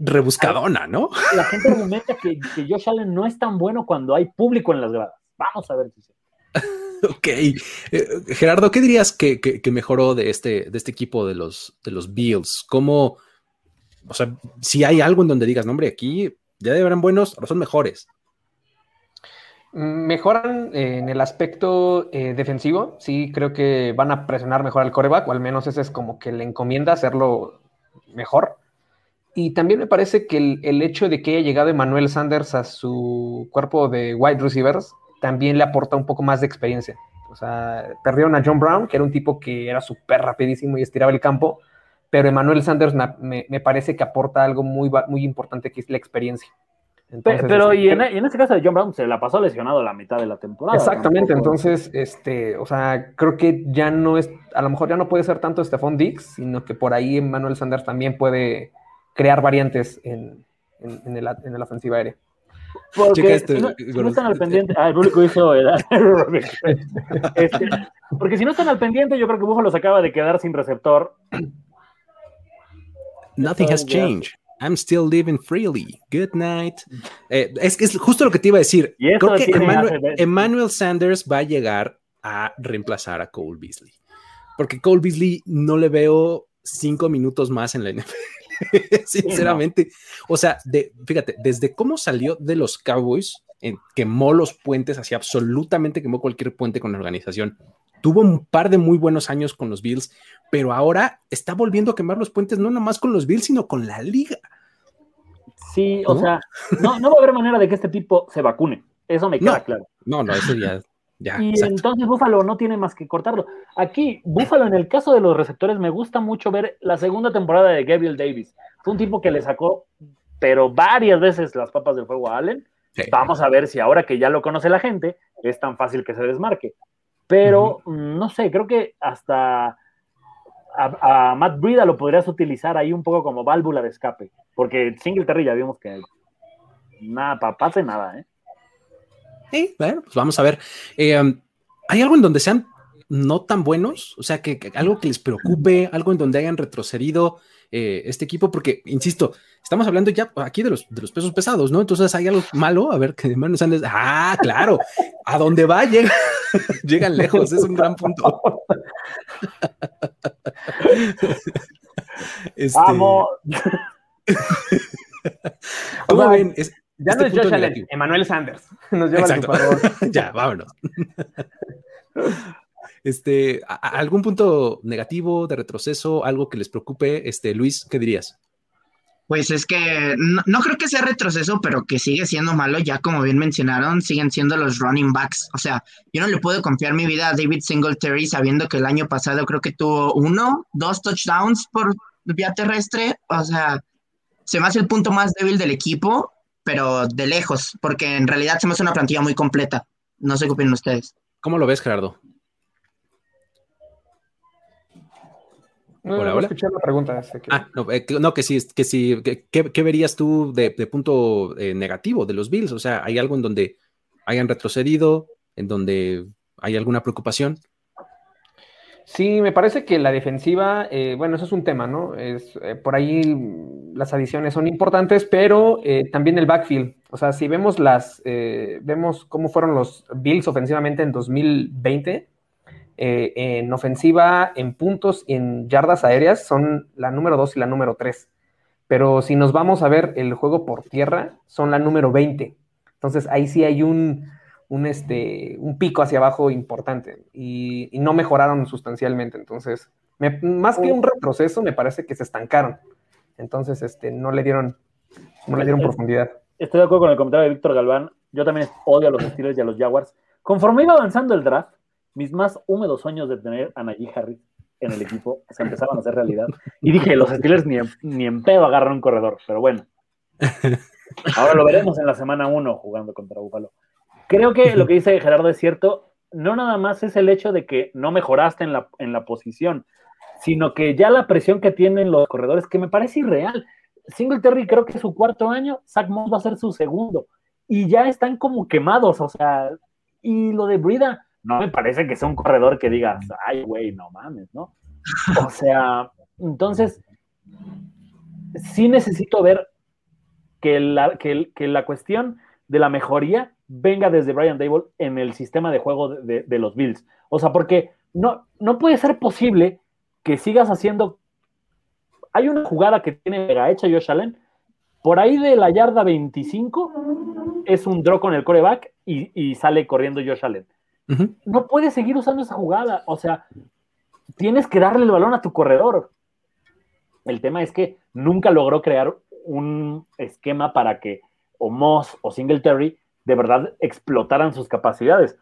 Speaker 1: rebuscadona, ¿no?
Speaker 3: La gente argumenta que, que Josh Allen no es tan bueno cuando hay público en las gradas. Vamos a ver si
Speaker 1: Ok. Eh, Gerardo, ¿qué dirías que, mejoró de este, de este equipo de los, de los Bills? ¿Cómo, o sea, si hay algo en donde digas, no, hombre, aquí ya deberán buenos, ahora son mejores?
Speaker 2: Mejoran en el aspecto eh, defensivo, sí creo que van a presionar mejor al coreback, o al menos ese es como que le encomienda hacerlo mejor. Y también me parece que el, hecho de que haya llegado Emmanuel Sanders a su cuerpo de wide receivers también le aporta un poco más de experiencia. O sea, perdieron a John Brown, que era un tipo que era súper rapidísimo y estiraba el campo, pero Emmanuel Sanders me, parece que aporta algo muy, muy importante, que es la experiencia.
Speaker 3: pero, y, en, en, este caso de John Brown se la pasó lesionado la mitad de la temporada.
Speaker 2: Exactamente, entonces, este, o sea, creo que ya no es, a lo mejor ya no puede ser tanto Stephon Diggs, sino que por ahí Emmanuel Sanders también puede crear variantes en, en, el, en la ofensiva aérea.
Speaker 3: Porque este, si, no, están al pendiente, ah, el público hizo este, porque si no están al pendiente, yo creo que Buffalo se acaba de quedar sin receptor.
Speaker 1: Nothing has changed. I'm still living freely. Good night. Eh, es, es justo lo que te iba a decir. Creo que Emmanuel, Sanders va a llegar a reemplazar a Cole Beasley. Porque Cole Beasley no le veo cinco minutos más en la NFL. sinceramente. O sea, de, fíjate, desde cómo salió de los Cowboys, quemó los puentes, así absolutamente quemó cualquier puente con la organización. Tuvo un par de muy buenos años con los Bills, pero ahora está volviendo a quemar los puentes no nomás con los Bills, sino con la liga.
Speaker 3: Sí, o sea, no, no va a haber manera de que este tipo se vacune. Eso me queda claro.
Speaker 1: No, no, eso ya
Speaker 3: y entonces Búfalo no tiene más que cortarlo. Aquí, Búfalo, en el caso de los receptores, me gusta mucho ver la segunda temporada de Gabriel Davis. Fue un tipo que le sacó, pero varias veces las papas del fuego a Allen. Vamos a ver si ahora que ya lo conoce la gente, es tan fácil que se desmarque. Pero, mm, no sé, creo que hasta a, Matt Brida lo podrías utilizar ahí un poco como válvula de escape. Porque Singletary ya vimos que nada, pase nada, ¿eh?
Speaker 1: Bueno, pues vamos a ver. Eh, um, ¿Hay algo en donde sean no tan buenos? O sea, que, algo que les preocupe, algo en donde hayan retrocedido eh, este equipo, porque, insisto, estamos hablando ya aquí de los, de los pesos pesados, ¿no? Entonces hay algo malo, a ver, que hermanos Andes, ah, claro, a donde va llegan lejos, es un gran punto.
Speaker 2: Este... Vamos. ¿Cómo ven? Es, ya no este es Josh Allen, Emmanuel Sanders. Nos lleva Exacto.
Speaker 1: ya, vámonos. Este, ¿algún punto negativo de retroceso, algo que les preocupe? Este, Luis, ¿qué dirías?
Speaker 4: Pues es que no, creo que sea retroceso, pero que sigue siendo malo, ya como bien mencionaron, siguen siendo los running backs. O sea, yo no le puedo confiar mi vida a David Singletary sabiendo que el año pasado creo que tuvo uno, dos touchdowns por vía terrestre. O sea, se me hace el punto más débil del equipo pero de lejos, porque en realidad se me hace una plantilla muy completa. No sé qué opinan ustedes.
Speaker 1: ¿Cómo lo ves, Gerardo?
Speaker 2: No, hola, hola. la pregunta.
Speaker 1: Ah, eh, no, que sí, que sí. ¿Qué, verías tú de, punto eh, negativo de los Bills? O sea, ¿hay algo en donde hayan retrocedido, en donde hay alguna preocupación?
Speaker 2: Sí, me parece que la defensiva, eh, bueno, eso es un tema, ¿no? Es, eh, por ahí las adiciones son importantes, pero eh, también el backfield. O sea, si vemos las, vemos cómo fueron los Bills ofensivamente en 2020, en ofensiva, en puntos y en yardas aéreas, son la número 2 y la número 3. Pero si nos vamos a ver el juego por tierra, son la número 20. Entonces ahí sí hay un, un, este, un pico hacia abajo importante y, no mejoraron sustancialmente. Entonces, más que un retroceso, me parece que se estancaron. Entonces, este, no le dieron, no le dieron profundidad.
Speaker 3: Estoy de acuerdo con el comentario de Víctor Galván. Yo también odio a los Steelers y a los Jaguars. Conforme iba avanzando el draft, mis más húmedos sueños de tener a Najee Harris en el equipo se empezaban a hacer realidad. Y dije, los Steelers ni en, ni en pedo agarran un corredor, pero bueno. Ahora lo veremos en la semana 1 jugando contra Buffalo. Creo que lo que dice Gerardo es cierto. No nada más es el hecho de que no mejoraste en la, en la posición, sino que ya la presión que tienen los corredores, que me parece irreal. Singletary creo que es su cuarto año, Zach Moss va a ser su segundo. Y ya están como quemados, o sea, y lo de Brida, no me parece que sea un corredor que digas, ay, güey, no mames, ¿no? O sea, entonces, sí necesito ver que la, que, que la cuestión de la mejoría venga desde Brian Dable en el sistema de juego de, los Bills. O sea, porque no, no puede ser posible que sigas haciendo. Hay una jugada que tiene mega hecha Josh Allen. Por ahí de la yarda 25 es un draw con el coreback y, sale corriendo Josh Allen. No puedes seguir usando esa jugada. O sea, tienes que darle el balón a tu corredor. El tema es que nunca logró crear un esquema para que o Moss o Singletary de verdad explotaran sus capacidades.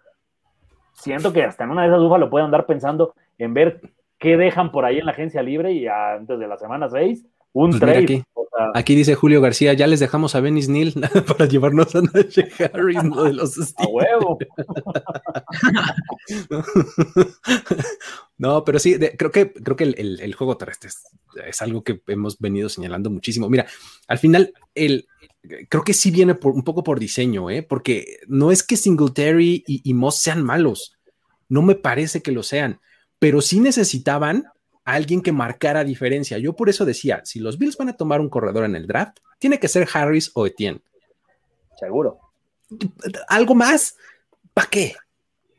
Speaker 3: Siento que hasta en una de esas lo pueden andar pensando en ver qué dejan por ahí en la agencia libre y antes de la semana 6, un pues trade.
Speaker 1: Aquí, dice Julio García, ya les dejamos a Benny Neal para llevarnos a Najee Harris, no de los A huevo. no, pero sí, creo que, creo que el, juego terrestre es, algo que hemos venido señalando muchísimo. Mira, al final, el, creo que sí viene por, un poco por diseño, ¿eh? porque no es que Singletary y, y Moss sean malos, no me parece que lo sean, pero sí necesitaban a alguien que marcara diferencia. Yo por eso decía, si los Bills van a tomar un corredor en el draft, tiene que ser Harris o Etienne.
Speaker 3: Seguro.
Speaker 1: Algo más, ¿para qué?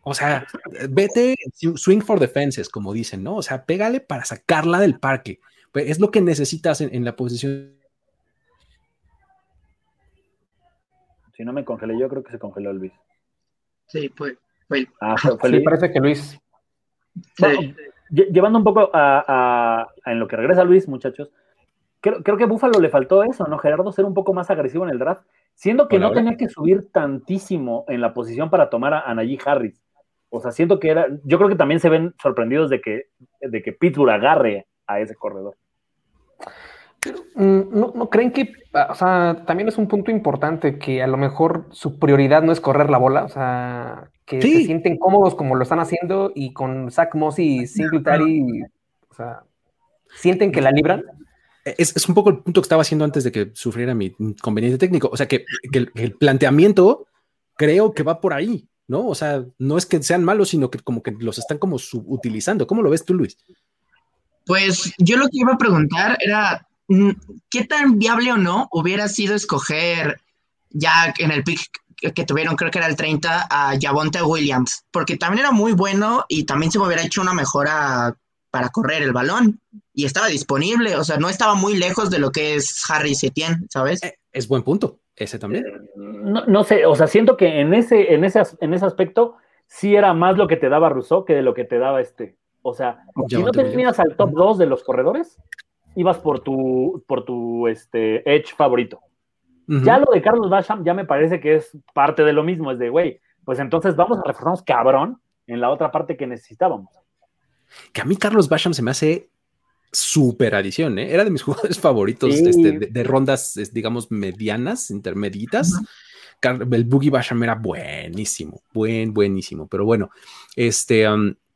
Speaker 1: O sea, vete swing for defenses, como dicen, ¿no? O sea, pégale para sacarla del parque, Pues, es lo que necesitas en, la posición.
Speaker 3: Si no me congelé, yo creo que se congeló Luis.
Speaker 4: Sí, pues. pues.
Speaker 2: Ah, fue parece que Luis.
Speaker 3: llevando un poco a, en lo que regresa Luis, muchachos, creo, que Búfalo le faltó eso, ¿no? Gerardo ser un poco más agresivo en el draft, siendo que no tenía que subir tantísimo en la posición para tomar a, a Harris. O sea, siento que era, yo creo que también se ven sorprendidos de que, de que Pittsburgh agarre a ese corredor.
Speaker 2: Mm, ¿no, ¿no, creen que, o sea, también es un punto importante que a lo mejor su prioridad no es correr la bola, o sea, que se sienten cómodos como lo están haciendo y con Zach Moss y Singletary, o sea, sienten que la libran?
Speaker 1: Es, un poco el punto que estaba haciendo antes de que sufriera mi inconveniente técnico, o sea, que, el planteamiento creo que va por ahí. ¿No? O sea, no es que sean malos, sino que como que los están como subutilizando. ¿Cómo lo ves tú, Luis?
Speaker 4: Pues yo lo que iba a preguntar era, mm, ¿qué tan viable o no hubiera sido escoger ya en el pick que tuvieron, creo que era el 30, a Javonte Williams? Porque también era muy bueno y también se me hubiera hecho una mejora para correr el balón y estaba disponible, o sea, no estaba muy lejos de lo que es Harry Setien, ¿sabes?
Speaker 1: Eh, es buen punto. Ese también.
Speaker 3: No, sé, o sea, siento que en ese, en, ese, en ese aspecto sí era más lo que te daba Rousseau que de lo que te daba este. O sea, si no tenías al top 2 de los corredores, ibas por tu, por tu este, edge favorito. Ya lo de Carlos Basham ya me parece que es parte de lo mismo, es de, güey, pues entonces vamos a reforzarnos cabrón en la otra parte que necesitábamos.
Speaker 1: Que a mí Carlos Basham se me hace super adición, ¿eh? Era de mis jugadores favoritos este, de, rondas, digamos, medianas, intermeditas. El Boogie Basham era buenísimo, buen, buenísimo. Pero bueno, este,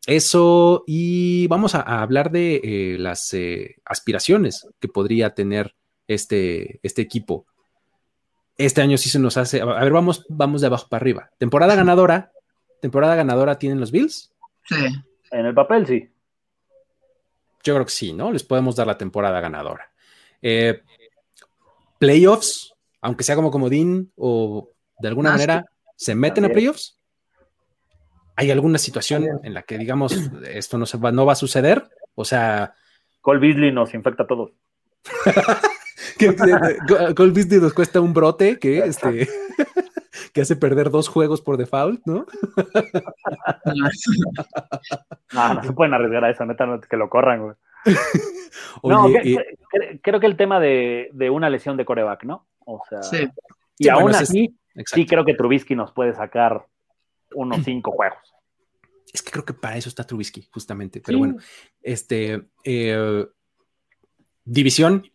Speaker 1: eso y vamos a, hablar de eh, las eh, aspiraciones que podría tener este, este equipo. Este año sí se nos hace. A ver, vamos, vamos de abajo para arriba. Temporada ganadora. Temporada ganadora tienen los Bills.
Speaker 4: Sí.
Speaker 3: En el papel, sí.
Speaker 1: Yo creo que sí, ¿no? Les podemos dar la temporada ganadora. Eh, playoffs, aunque sea como comodín o de alguna manera, ¿se meten a playoffs? ¿Hay alguna situación en la que digamos esto no, se va, no va a suceder? O sea...
Speaker 3: Cole Beasley nos infecta a todos.
Speaker 1: Cole Beasley nos cuesta un brote que este que hace perder dos juegos por default, ¿no?
Speaker 3: no, no se pueden arriesgar a eso, neta, que lo corran, güey. no, creo que el tema de, una lesión de coreback, ¿no? O sea, sí. y aún así, sí creo que Trubisky nos puede sacar unos cinco juegos.
Speaker 1: Es que creo que para eso está Trubisky, justamente. Pero bueno, este eh, división,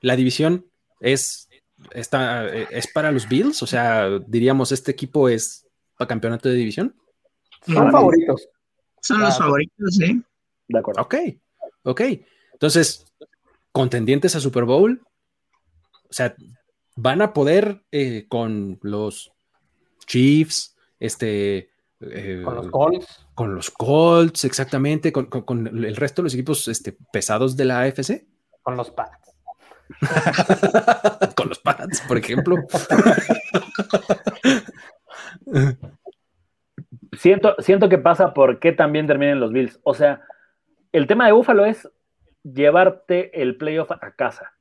Speaker 1: la división es está, eh, es para los Bills, o sea, diríamos, este equipo es para campeonato de división.
Speaker 2: Son favoritos.
Speaker 4: Son los favoritos, sí.
Speaker 1: De acuerdo. Ok, ok. Entonces, contendientes a Super Bowl, o sea, van a poder eh, con los Chiefs, este...
Speaker 2: Eh, con los Colts.
Speaker 1: Con los Colts, exactamente, con, con, el resto de los equipos este, pesados de la AFC.
Speaker 2: Con los Pats.
Speaker 1: Con los Pats, por ejemplo.
Speaker 3: siento, siento que pasa por qué también terminan los Bills. O sea, el tema de Búfalo es llevarte el playoff a casa.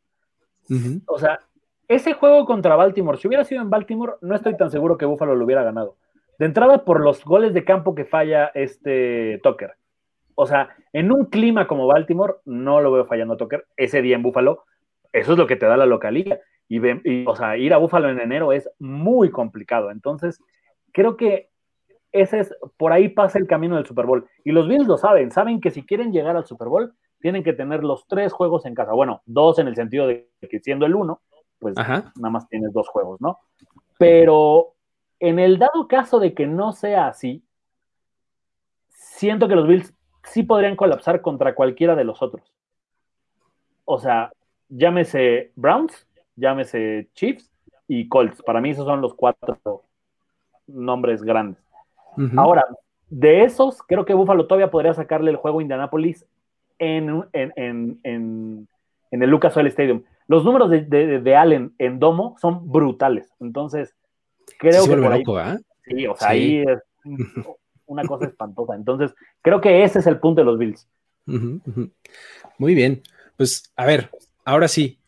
Speaker 3: O sea, ese juego contra Baltimore, si hubiera sido en Baltimore, no estoy tan seguro que Búfalo lo hubiera ganado. De entrada, por los goles de campo que falla este Tucker. O sea, en un clima como Baltimore, no lo veo fallando Tucker. Ese día en Búfalo, eso es lo que te da la localía. Y, o sea, ir a Búfalo en enero es muy complicado. Entonces, creo que ese es, por ahí pasa el camino del Super Bowl. Y los Bills lo saben, saben que si quieren llegar al Super Bowl, tienen que tener los tres juegos en casa. Bueno, dos en el sentido de que siendo el uno, pues nada más tienes dos juegos, ¿no? Pero en el dado caso de que no sea así, siento que los Bills sí podrían colapsar contra cualquiera de los otros. O sea, llámese Browns, llámese Chiefs y Colts. Para mí esos son los cuatro nombres grandes. Ahora, de esos, creo que Buffalo todavía podría sacarle el juego a Indianapolis en, en, el Lucas Oil Stadium. Los números de, Allen en domo son brutales. Entonces, creo que por ahí, ¿eh? sí, o sea, ahí es una cosa espantosa. Entonces, creo que ese es el punto de los Bills.
Speaker 1: Muy bien. Pues a ver, ahora sí,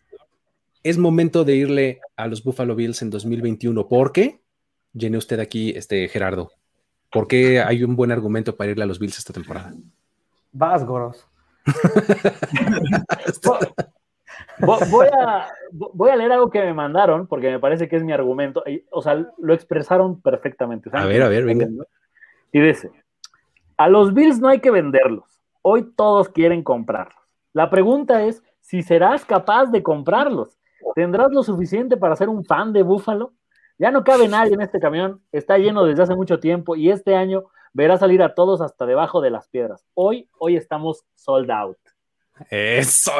Speaker 1: es momento de irle a los Buffalo Bills en 2021. ¿Por qué? Llene usted aquí, este Gerardo. ¿Por qué hay un buen argumento para irle a los Bills esta temporada?
Speaker 2: Vas, Goros.
Speaker 3: voy, a, voy a leer algo que me mandaron porque me parece que es mi argumento. O sea, lo expresaron perfectamente.
Speaker 1: A ver, a ver, venga.
Speaker 3: Y dice, a los Bills no hay que venderlos. Hoy todos quieren comprarlos. La pregunta es si serás capaz de comprarlos. ¿Tendrás lo suficiente para ser un fan de Buffalo? Ya no cabe nadie en este camión, está lleno desde hace mucho tiempo y este año verá salir a todos hasta debajo de las piedras. Hoy, hoy estamos sold out.
Speaker 1: Eso.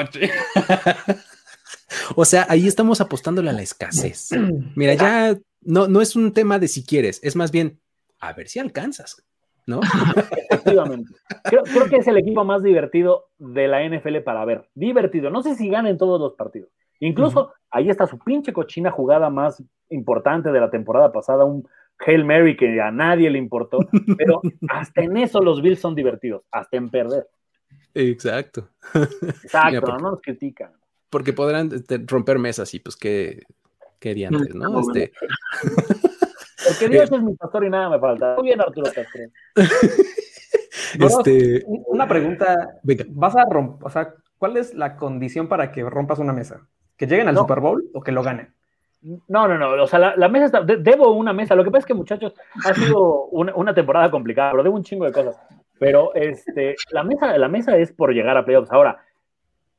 Speaker 1: o sea, ahí estamos apostándole a la escasez. Mira, ya no, no es un tema de si quieres, es más bien a ver si alcanzas. ¿No?
Speaker 3: Efectivamente. Creo, que es el equipo más divertido de la NFL para ver. Divertido. No sé si ganen todos los partidos. Incluso ahí está su pinche cochina jugada más importante de la temporada pasada, un Hail Mary que a nadie le importó, pero hasta en eso los Bills son divertidos, hasta en perder.
Speaker 1: Exacto.
Speaker 3: Exacto, no nos critican.
Speaker 1: Porque podrán este, romper mesas y pues qué, qué diantes, ¿no? Este...
Speaker 3: Porque Dios es mi pastor y nada me falta. Muy bien, Arturo Castro.
Speaker 2: Este... Una pregunta. ¿Vas a romper, o sea, cuál es la condición para que rompas una mesa? ¿Que lleguen al Super Bowl o que lo ganen?
Speaker 3: No, no, no. O sea, la, mesa está. debo una mesa. Lo que pasa es que, muchachos, ha sido una, temporada complicada, pero debo un chingo de cosas. Pero este, la, mesa, la mesa es por llegar a playoffs. Ahora,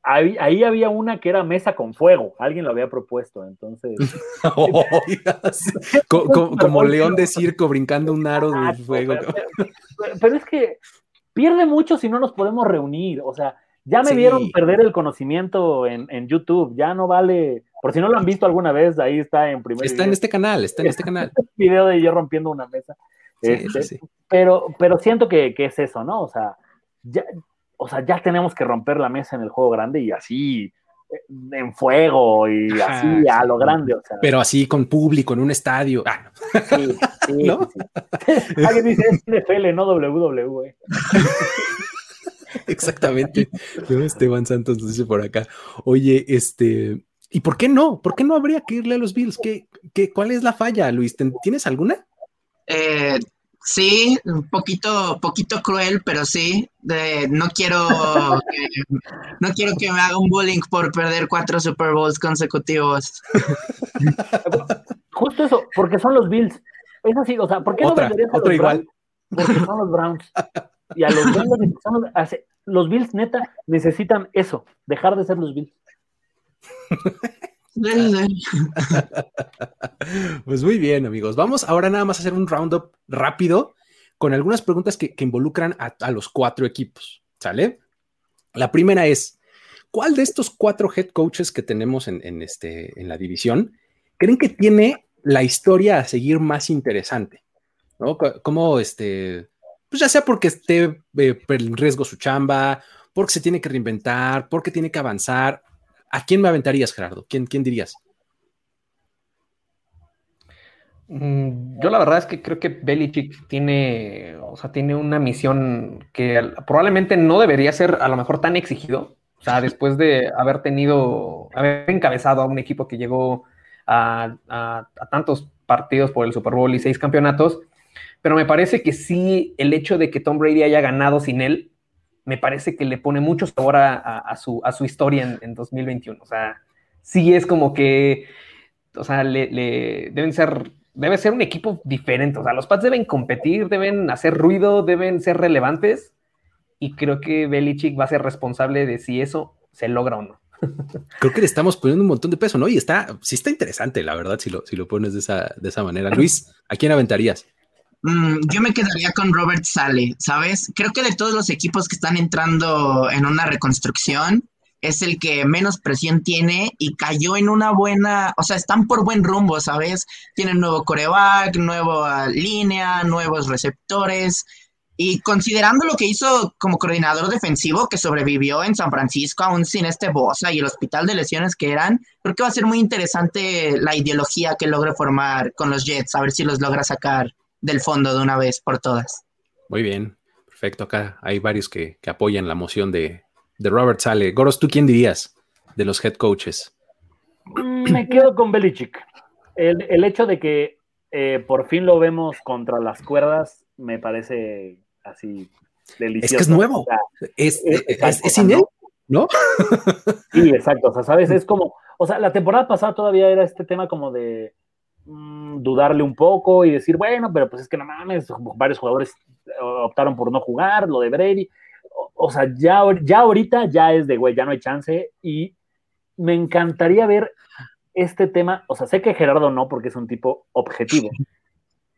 Speaker 3: ahí, había una que era mesa con fuego. Alguien lo había propuesto, entonces.
Speaker 1: como, león de circo brincando un aro de fuego.
Speaker 3: Pero, es que pierde mucho si no nos podemos reunir. O sea, ya me vieron perder el conocimiento en, en YouTube. Ya no vale por si no lo han visto alguna vez, ahí está en primer
Speaker 1: Está en este canal, está en este canal.
Speaker 3: video de yo rompiendo una mesa. Este, pero, pero siento que, es eso, ¿no? O sea, ya, o sea, ya tenemos que romper la mesa en el juego grande y así eh, en fuego y así a lo grande. O sea.
Speaker 1: Pero así con público en un estadio. Ah,
Speaker 3: sí, sí, ¿No? Alguien dice es NFL, no WWE.
Speaker 1: Exactamente. Esteban Santos nos dice por acá. Oye, este, ¿Y por qué no? ¿Por qué no habría que irle a los Bills? ¿Qué, qué, cuál es la falla, Luis? ¿Tienes alguna?
Speaker 4: Eh, sí, un poquito, poquito cruel, pero sí. no quiero que, no quiero que me haga un bullying por perder cuatro Super Bowls consecutivos.
Speaker 3: Justo eso, porque son los Bills. Es así, o sea, ¿por qué no venderías a los igual. Porque son los Browns. Y a los Bills, los Bills, neta, necesitan eso, dejar de ser los Bills.
Speaker 1: pues muy bien, amigos. Vamos ahora nada más a hacer un roundup rápido con algunas preguntas que, involucran a, los cuatro equipos. ¿Sale? La primera es: ¿cuál de estos cuatro head coaches que tenemos en, este, en la división creen que tiene la historia a seguir más interesante? ¿No? Como este, pues ya sea porque esté eh, en riesgo su chamba, porque se tiene que reinventar, porque tiene que avanzar, ¿A quién me aventarías, Gerardo? ¿Quién, quién dirías?
Speaker 2: Mm, yo la verdad es que creo que Belichick tiene, o sea, tiene una misión que probablemente no debería ser a lo mejor tan exigido. O sea, después de haber tenido, haber encabezado a un equipo que llegó a, a tantos partidos por el Super Bowl y seis campeonatos, pero me parece que sí el hecho de que Tom Brady haya ganado sin él me parece que le pone mucho sabor a, su, historia en, 2021. O sea, sí es como que, o sea, le, deben ser, debe ser un equipo diferente. O sea, los Pats deben competir, deben hacer ruido, deben ser relevantes. Y creo que Belichick va a ser responsable de si eso se logra o no.
Speaker 1: Creo que le estamos poniendo un montón de peso, ¿no? Y está, sí está interesante, la verdad, si lo, si lo pones de esa manera. Luis, ¿a quién aventarías?
Speaker 4: Mm, yo me quedaría con Robert Sale, ¿sabes? Creo que de todos los equipos que están entrando en una reconstrucción, es el que menos presión tiene y cayó en una buena, o sea, están por buen rumbo, ¿sabes? Tienen nuevo coreback, nueva línea, nuevos receptores. Y considerando lo que hizo como coordinador defensivo, que sobrevivió en San Francisco, aún sin este Bosa y el hospital de lesiones que eran, creo que va a ser muy interesante la ideología que logre formar con los Jets, a ver si los logra sacar del fondo de una vez por todas.
Speaker 1: Muy bien, perfecto. Acá hay varios que, apoyan la moción de, de Robert Sale. Goros, ¿tú quién dirías de los head coaches?
Speaker 3: Mm, me quedo con Belichick. El, hecho de que eh, por fin lo vemos contra las cuerdas me parece así delicioso.
Speaker 1: Es que es nuevo. es, es, ¿no?
Speaker 3: Sí, exacto. O sea, ¿sabes? Es como, o sea, la temporada pasada todavía era este tema como de mm, dudarle un poco y decir, bueno, pero pues es que no mames, varios jugadores optaron por no jugar, lo de Brady. O, sea, ya, ya ahorita ya es de, güey, ya no hay chance y me encantaría ver este tema, o sea, sé que Gerardo no, porque es un tipo objetivo,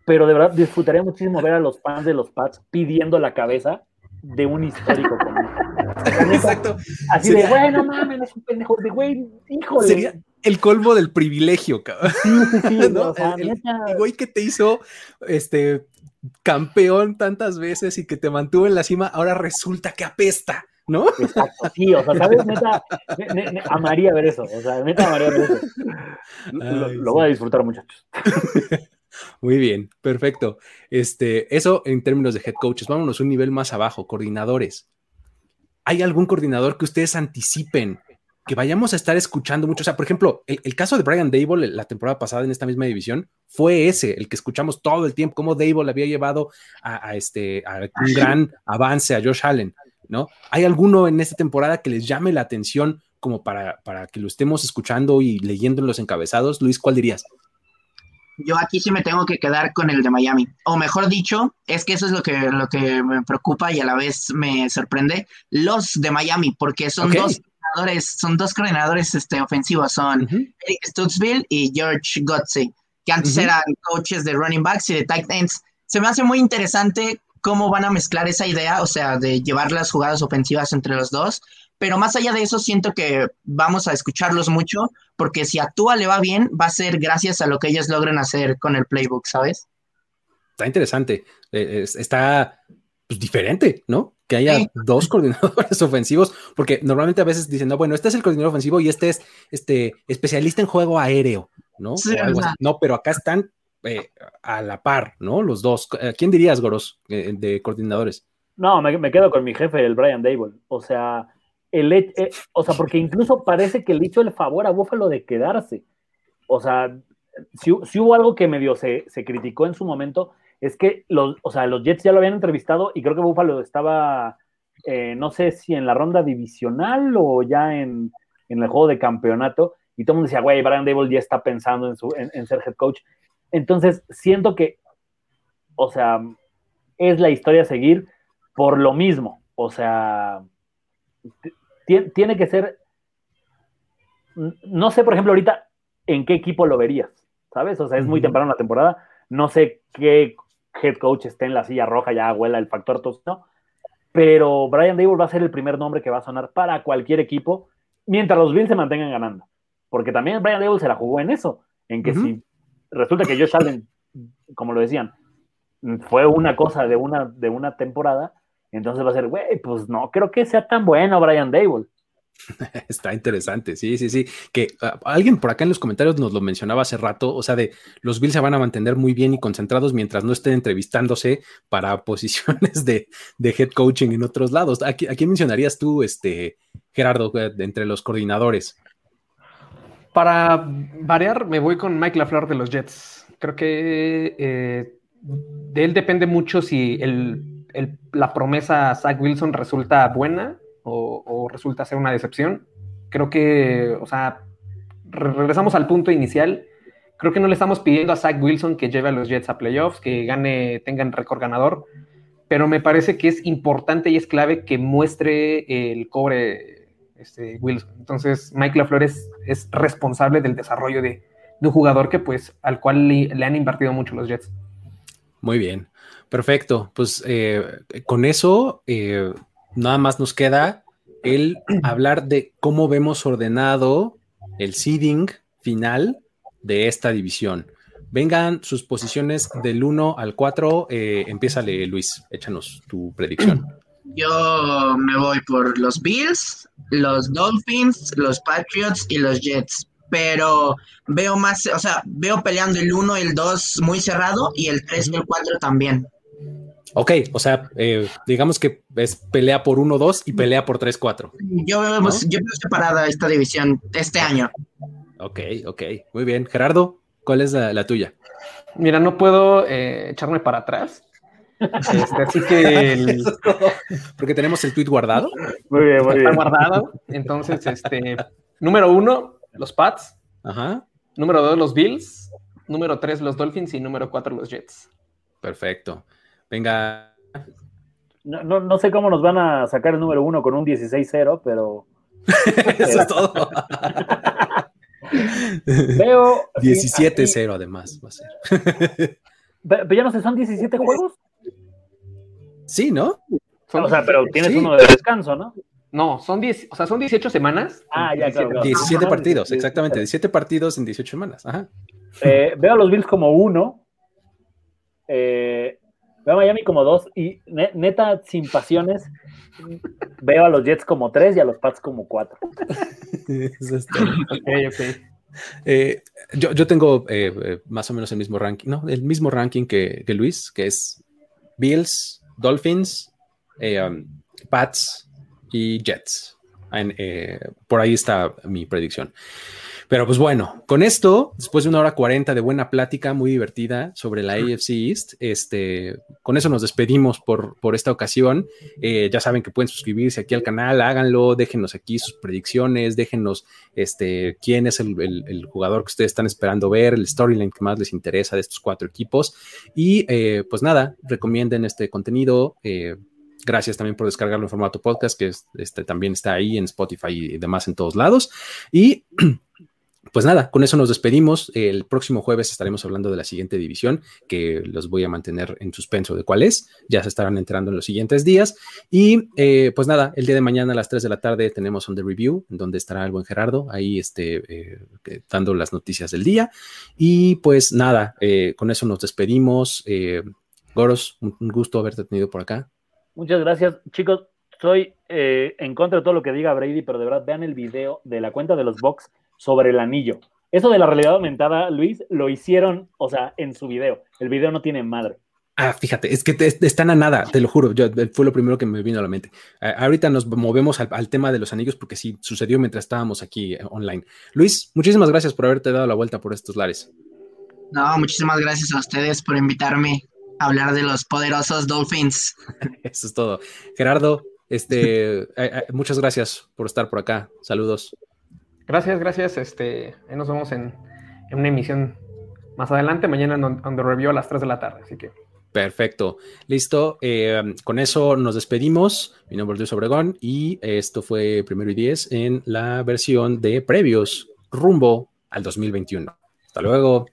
Speaker 3: pero de verdad disfrutaría muchísimo ver a los fans de los Pats pidiendo la cabeza de un histórico como
Speaker 1: Exacto.
Speaker 3: Así de, bueno, mames, es un pendejo de güey, híjole.
Speaker 1: Sería el colmo del privilegio, cabrón.
Speaker 3: Sí, sí, sí.
Speaker 1: el, güey que te hizo este campeón tantas veces y que te mantuvo en la cima, ahora resulta que apesta. ¿no?
Speaker 3: Exacto, sí, o sea, ¿sabes? Neta, amaría ver eso, o sea, neta amaría ver eso. lo, voy a disfrutar, muchachos.
Speaker 1: Muy bien, perfecto. Este, eso en términos de head coaches. Vámonos un nivel más abajo, coordinadores. ¿Hay algún coordinador que ustedes anticipen que vayamos a estar escuchando mucho? O sea, por ejemplo, el, caso de Brian Dable la temporada pasada en esta misma división fue ese, el que escuchamos todo el tiempo, cómo Dable había llevado a, este, a un gran avance a Josh Allen. ¿no? ¿Hay alguno en esta temporada que les llame la atención como para, para que lo estemos escuchando y leyendo en los encabezados? Luis, ¿cuál dirías?
Speaker 4: Yo aquí sí me tengo que quedar con el de Miami. O mejor dicho, es que eso es lo que, lo que me preocupa y a la vez me sorprende. Los de Miami, porque son dos coordinadores, son dos coordinadores este, ofensivos, son Eric Stutzville y George Gotze, que antes eran coaches de running backs y de tight ends. Se me hace muy interesante cómo van a mezclar esa idea, o sea, de llevar las jugadas ofensivas entre los dos. Pero más allá de eso, siento que vamos a escucharlos mucho, porque si actúa le va bien, va a ser gracias a lo que ellos logren hacer con el playbook, ¿sabes?
Speaker 1: Está interesante. Eh, está pues, diferente, ¿no? Que haya dos coordinadores ofensivos, porque normalmente a veces dicen, no, bueno, este es el coordinador ofensivo y este es este especialista en juego aéreo, ¿no? no, pero acá están eh, a la par, ¿no? Los dos. Eh, ¿Quién dirías, Goros, eh, de coordinadores?
Speaker 3: No, me, quedo con mi jefe, el Brian Dable. O sea, el, o sea, porque incluso parece que le hizo el favor a Buffalo de quedarse. O sea, si, hubo algo que medio se, criticó en su momento, es que los, o sea, los Jets ya lo habían entrevistado y creo que Buffalo estaba, no sé si en la ronda divisional o ya en, en, el juego de campeonato, y todo el mundo decía, güey, Brian Dable ya está pensando en, su, en ser head coach. Entonces, siento que, o sea, es la historia a seguir por lo mismo. O sea, tiene que ser, no sé, por ejemplo, ahorita, en qué equipo lo verías, ¿sabes? O sea, es muy temprano la temporada, no sé qué head coach esté en la silla roja, ya abuela el factor ¿no? pero Brian Dable va a ser el primer nombre que va a sonar para cualquier equipo mientras los Bills se mantengan ganando. Porque también Brian Dable se la jugó en eso, en que si resulta que Josh Allen, como lo decían, fue una cosa de una, de una temporada, entonces va a ser, güey, pues no creo que sea tan bueno Brian Dable.
Speaker 1: Está interesante, sí, sí, sí. Que ah, alguien por acá en los comentarios nos lo mencionaba hace rato, o sea, de los Bills se van a mantener muy bien y concentrados mientras no estén entrevistándose para posiciones de, head coaching en otros lados. ¿A, quién mencionarías tú, este, Gerardo, de entre los coordinadores?
Speaker 2: Para variar, me voy con Mike LaFleur de los Jets. Creo que eh, de él depende mucho si la promesa Zach Wilson resulta buena o, resulta ser una decepción. Creo que, o sea, regresamos al punto inicial. Creo que no le estamos pidiendo a Zach Wilson que lleve a los Jets a playoffs, que gane, tengan récord ganador, pero me parece que es importante y es clave que muestre el cobre este, Wilson. Entonces, Mike LaFleur es, responsable del desarrollo de, un jugador que, pues, al cual le, han invertido mucho los Jets.
Speaker 1: Muy bien, perfecto. Pues eh, con eso, eh, nada más nos queda el hablar de cómo vemos ordenado el seeding final de esta división. Vengan sus posiciones del 1 al 4. Eh, Luis, échanos tu predicción.
Speaker 4: Yo me voy por los Bills, los Dolphins, los Patriots y los Jets. Pero veo más, o sea, veo peleando el 1, el 2 muy cerrado y el 3 y el 4 también.
Speaker 1: Ok, o sea, eh, digamos que es pelea por 1-2 y pelea por 3-4.
Speaker 4: Yo, veo, yo veo separada esta división este año.
Speaker 1: Ok, ok, muy bien. Gerardo, ¿cuál es la, tuya?
Speaker 2: Mira, no puedo eh, echarme para atrás. Este, así que.
Speaker 1: Porque tenemos el tweet guardado.
Speaker 2: Muy bien, muy bien. Está guardado. Entonces, este. Número uno, los Pats.
Speaker 1: Ajá.
Speaker 2: Número dos, los Bills. Número tres, los Dolphins. Y número cuatro, los Jets.
Speaker 1: Perfecto. Venga.
Speaker 3: No, no, sé cómo nos van a sacar el número uno con un 16-0, pero.
Speaker 1: Eso es todo.
Speaker 3: Veo.
Speaker 1: 17-0 además va a
Speaker 3: ser. pero ya no sé, ¿son 17 juegos?
Speaker 1: Sí, ¿no?
Speaker 3: o sea, pero tienes uno de descanso, ¿no?
Speaker 2: No, son 10, o sea, son 18 semanas.
Speaker 3: Ah, ya, claro.
Speaker 1: 17 partidos, exactamente, 17 partidos en 18 semanas. Ajá.
Speaker 3: Eh, veo a los Bills como uno. Eh, Veo a Miami como dos y neta, sin pasiones, veo a los Jets como tres y a los Pats como cuatro.
Speaker 1: Eh, yo, tengo eh, eh, más o menos el mismo ranking, no, el mismo ranking que, Luis, que es Bills, Dolphins, um, Pats y Jets. por ahí está mi predicción. Pero pues bueno, con esto, después de una hora cuarenta de buena plática muy divertida sobre la AFC East, este, con eso nos despedimos por, por esta ocasión. Eh, ya saben que pueden suscribirse aquí al canal, háganlo, déjenos aquí sus predicciones, déjenos este, quién es el, jugador que ustedes están esperando ver, el storyline que más les interesa de estos cuatro equipos. Y eh, pues nada, recomienden este contenido. Eh, gracias también por descargarlo en formato podcast, que este, también está ahí en Spotify y demás en todos lados. Y pues nada, con eso nos despedimos. El próximo jueves estaremos hablando de la siguiente división, que los voy a mantener en suspenso de cuál es. Ya se estarán enterando en los siguientes días. Y eh, pues nada, el día de mañana a las 3 de la tarde tenemos On The Review, donde estará el buen Gerardo ahí este, eh, dando las noticias del día. Y pues nada, eh, con eso nos despedimos. Goros, un gusto haberte tenido por acá.
Speaker 3: Muchas gracias, chicos. Soy en contra de todo lo que diga Brady, pero de verdad vean el video de la cuenta de los Box sobre el anillo. Eso de la realidad aumentada, Luis, lo hicieron, o sea, en su video. El video no tiene madre.
Speaker 1: Ah, fíjate, es que están a nada, te lo juro, yo, fue lo primero que me vino a la mente. ahorita nos movemos al, tema de los anillos porque sí, sucedió mientras estábamos aquí eh, online. Luis, muchísimas gracias por haberte dado la vuelta por estos lares.
Speaker 4: No, muchísimas gracias a ustedes por invitarme a hablar de los poderosos Dolphins.
Speaker 1: Eso es todo. Gerardo, este, eh, eh, muchas gracias por estar por acá. Saludos.
Speaker 2: Gracias, gracias. Este, nos vemos en, una emisión más adelante, mañana donde review a las 3 de la tarde. Así que.
Speaker 1: Perfecto. Listo. Eh, con eso nos despedimos. Mi nombre es Luis Obregón y esto fue Primero y Diez en la versión de previos rumbo al 2021. Hasta luego.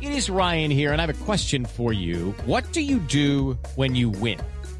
Speaker 1: It is Ryan here and I have a question for you. What do you do when you win?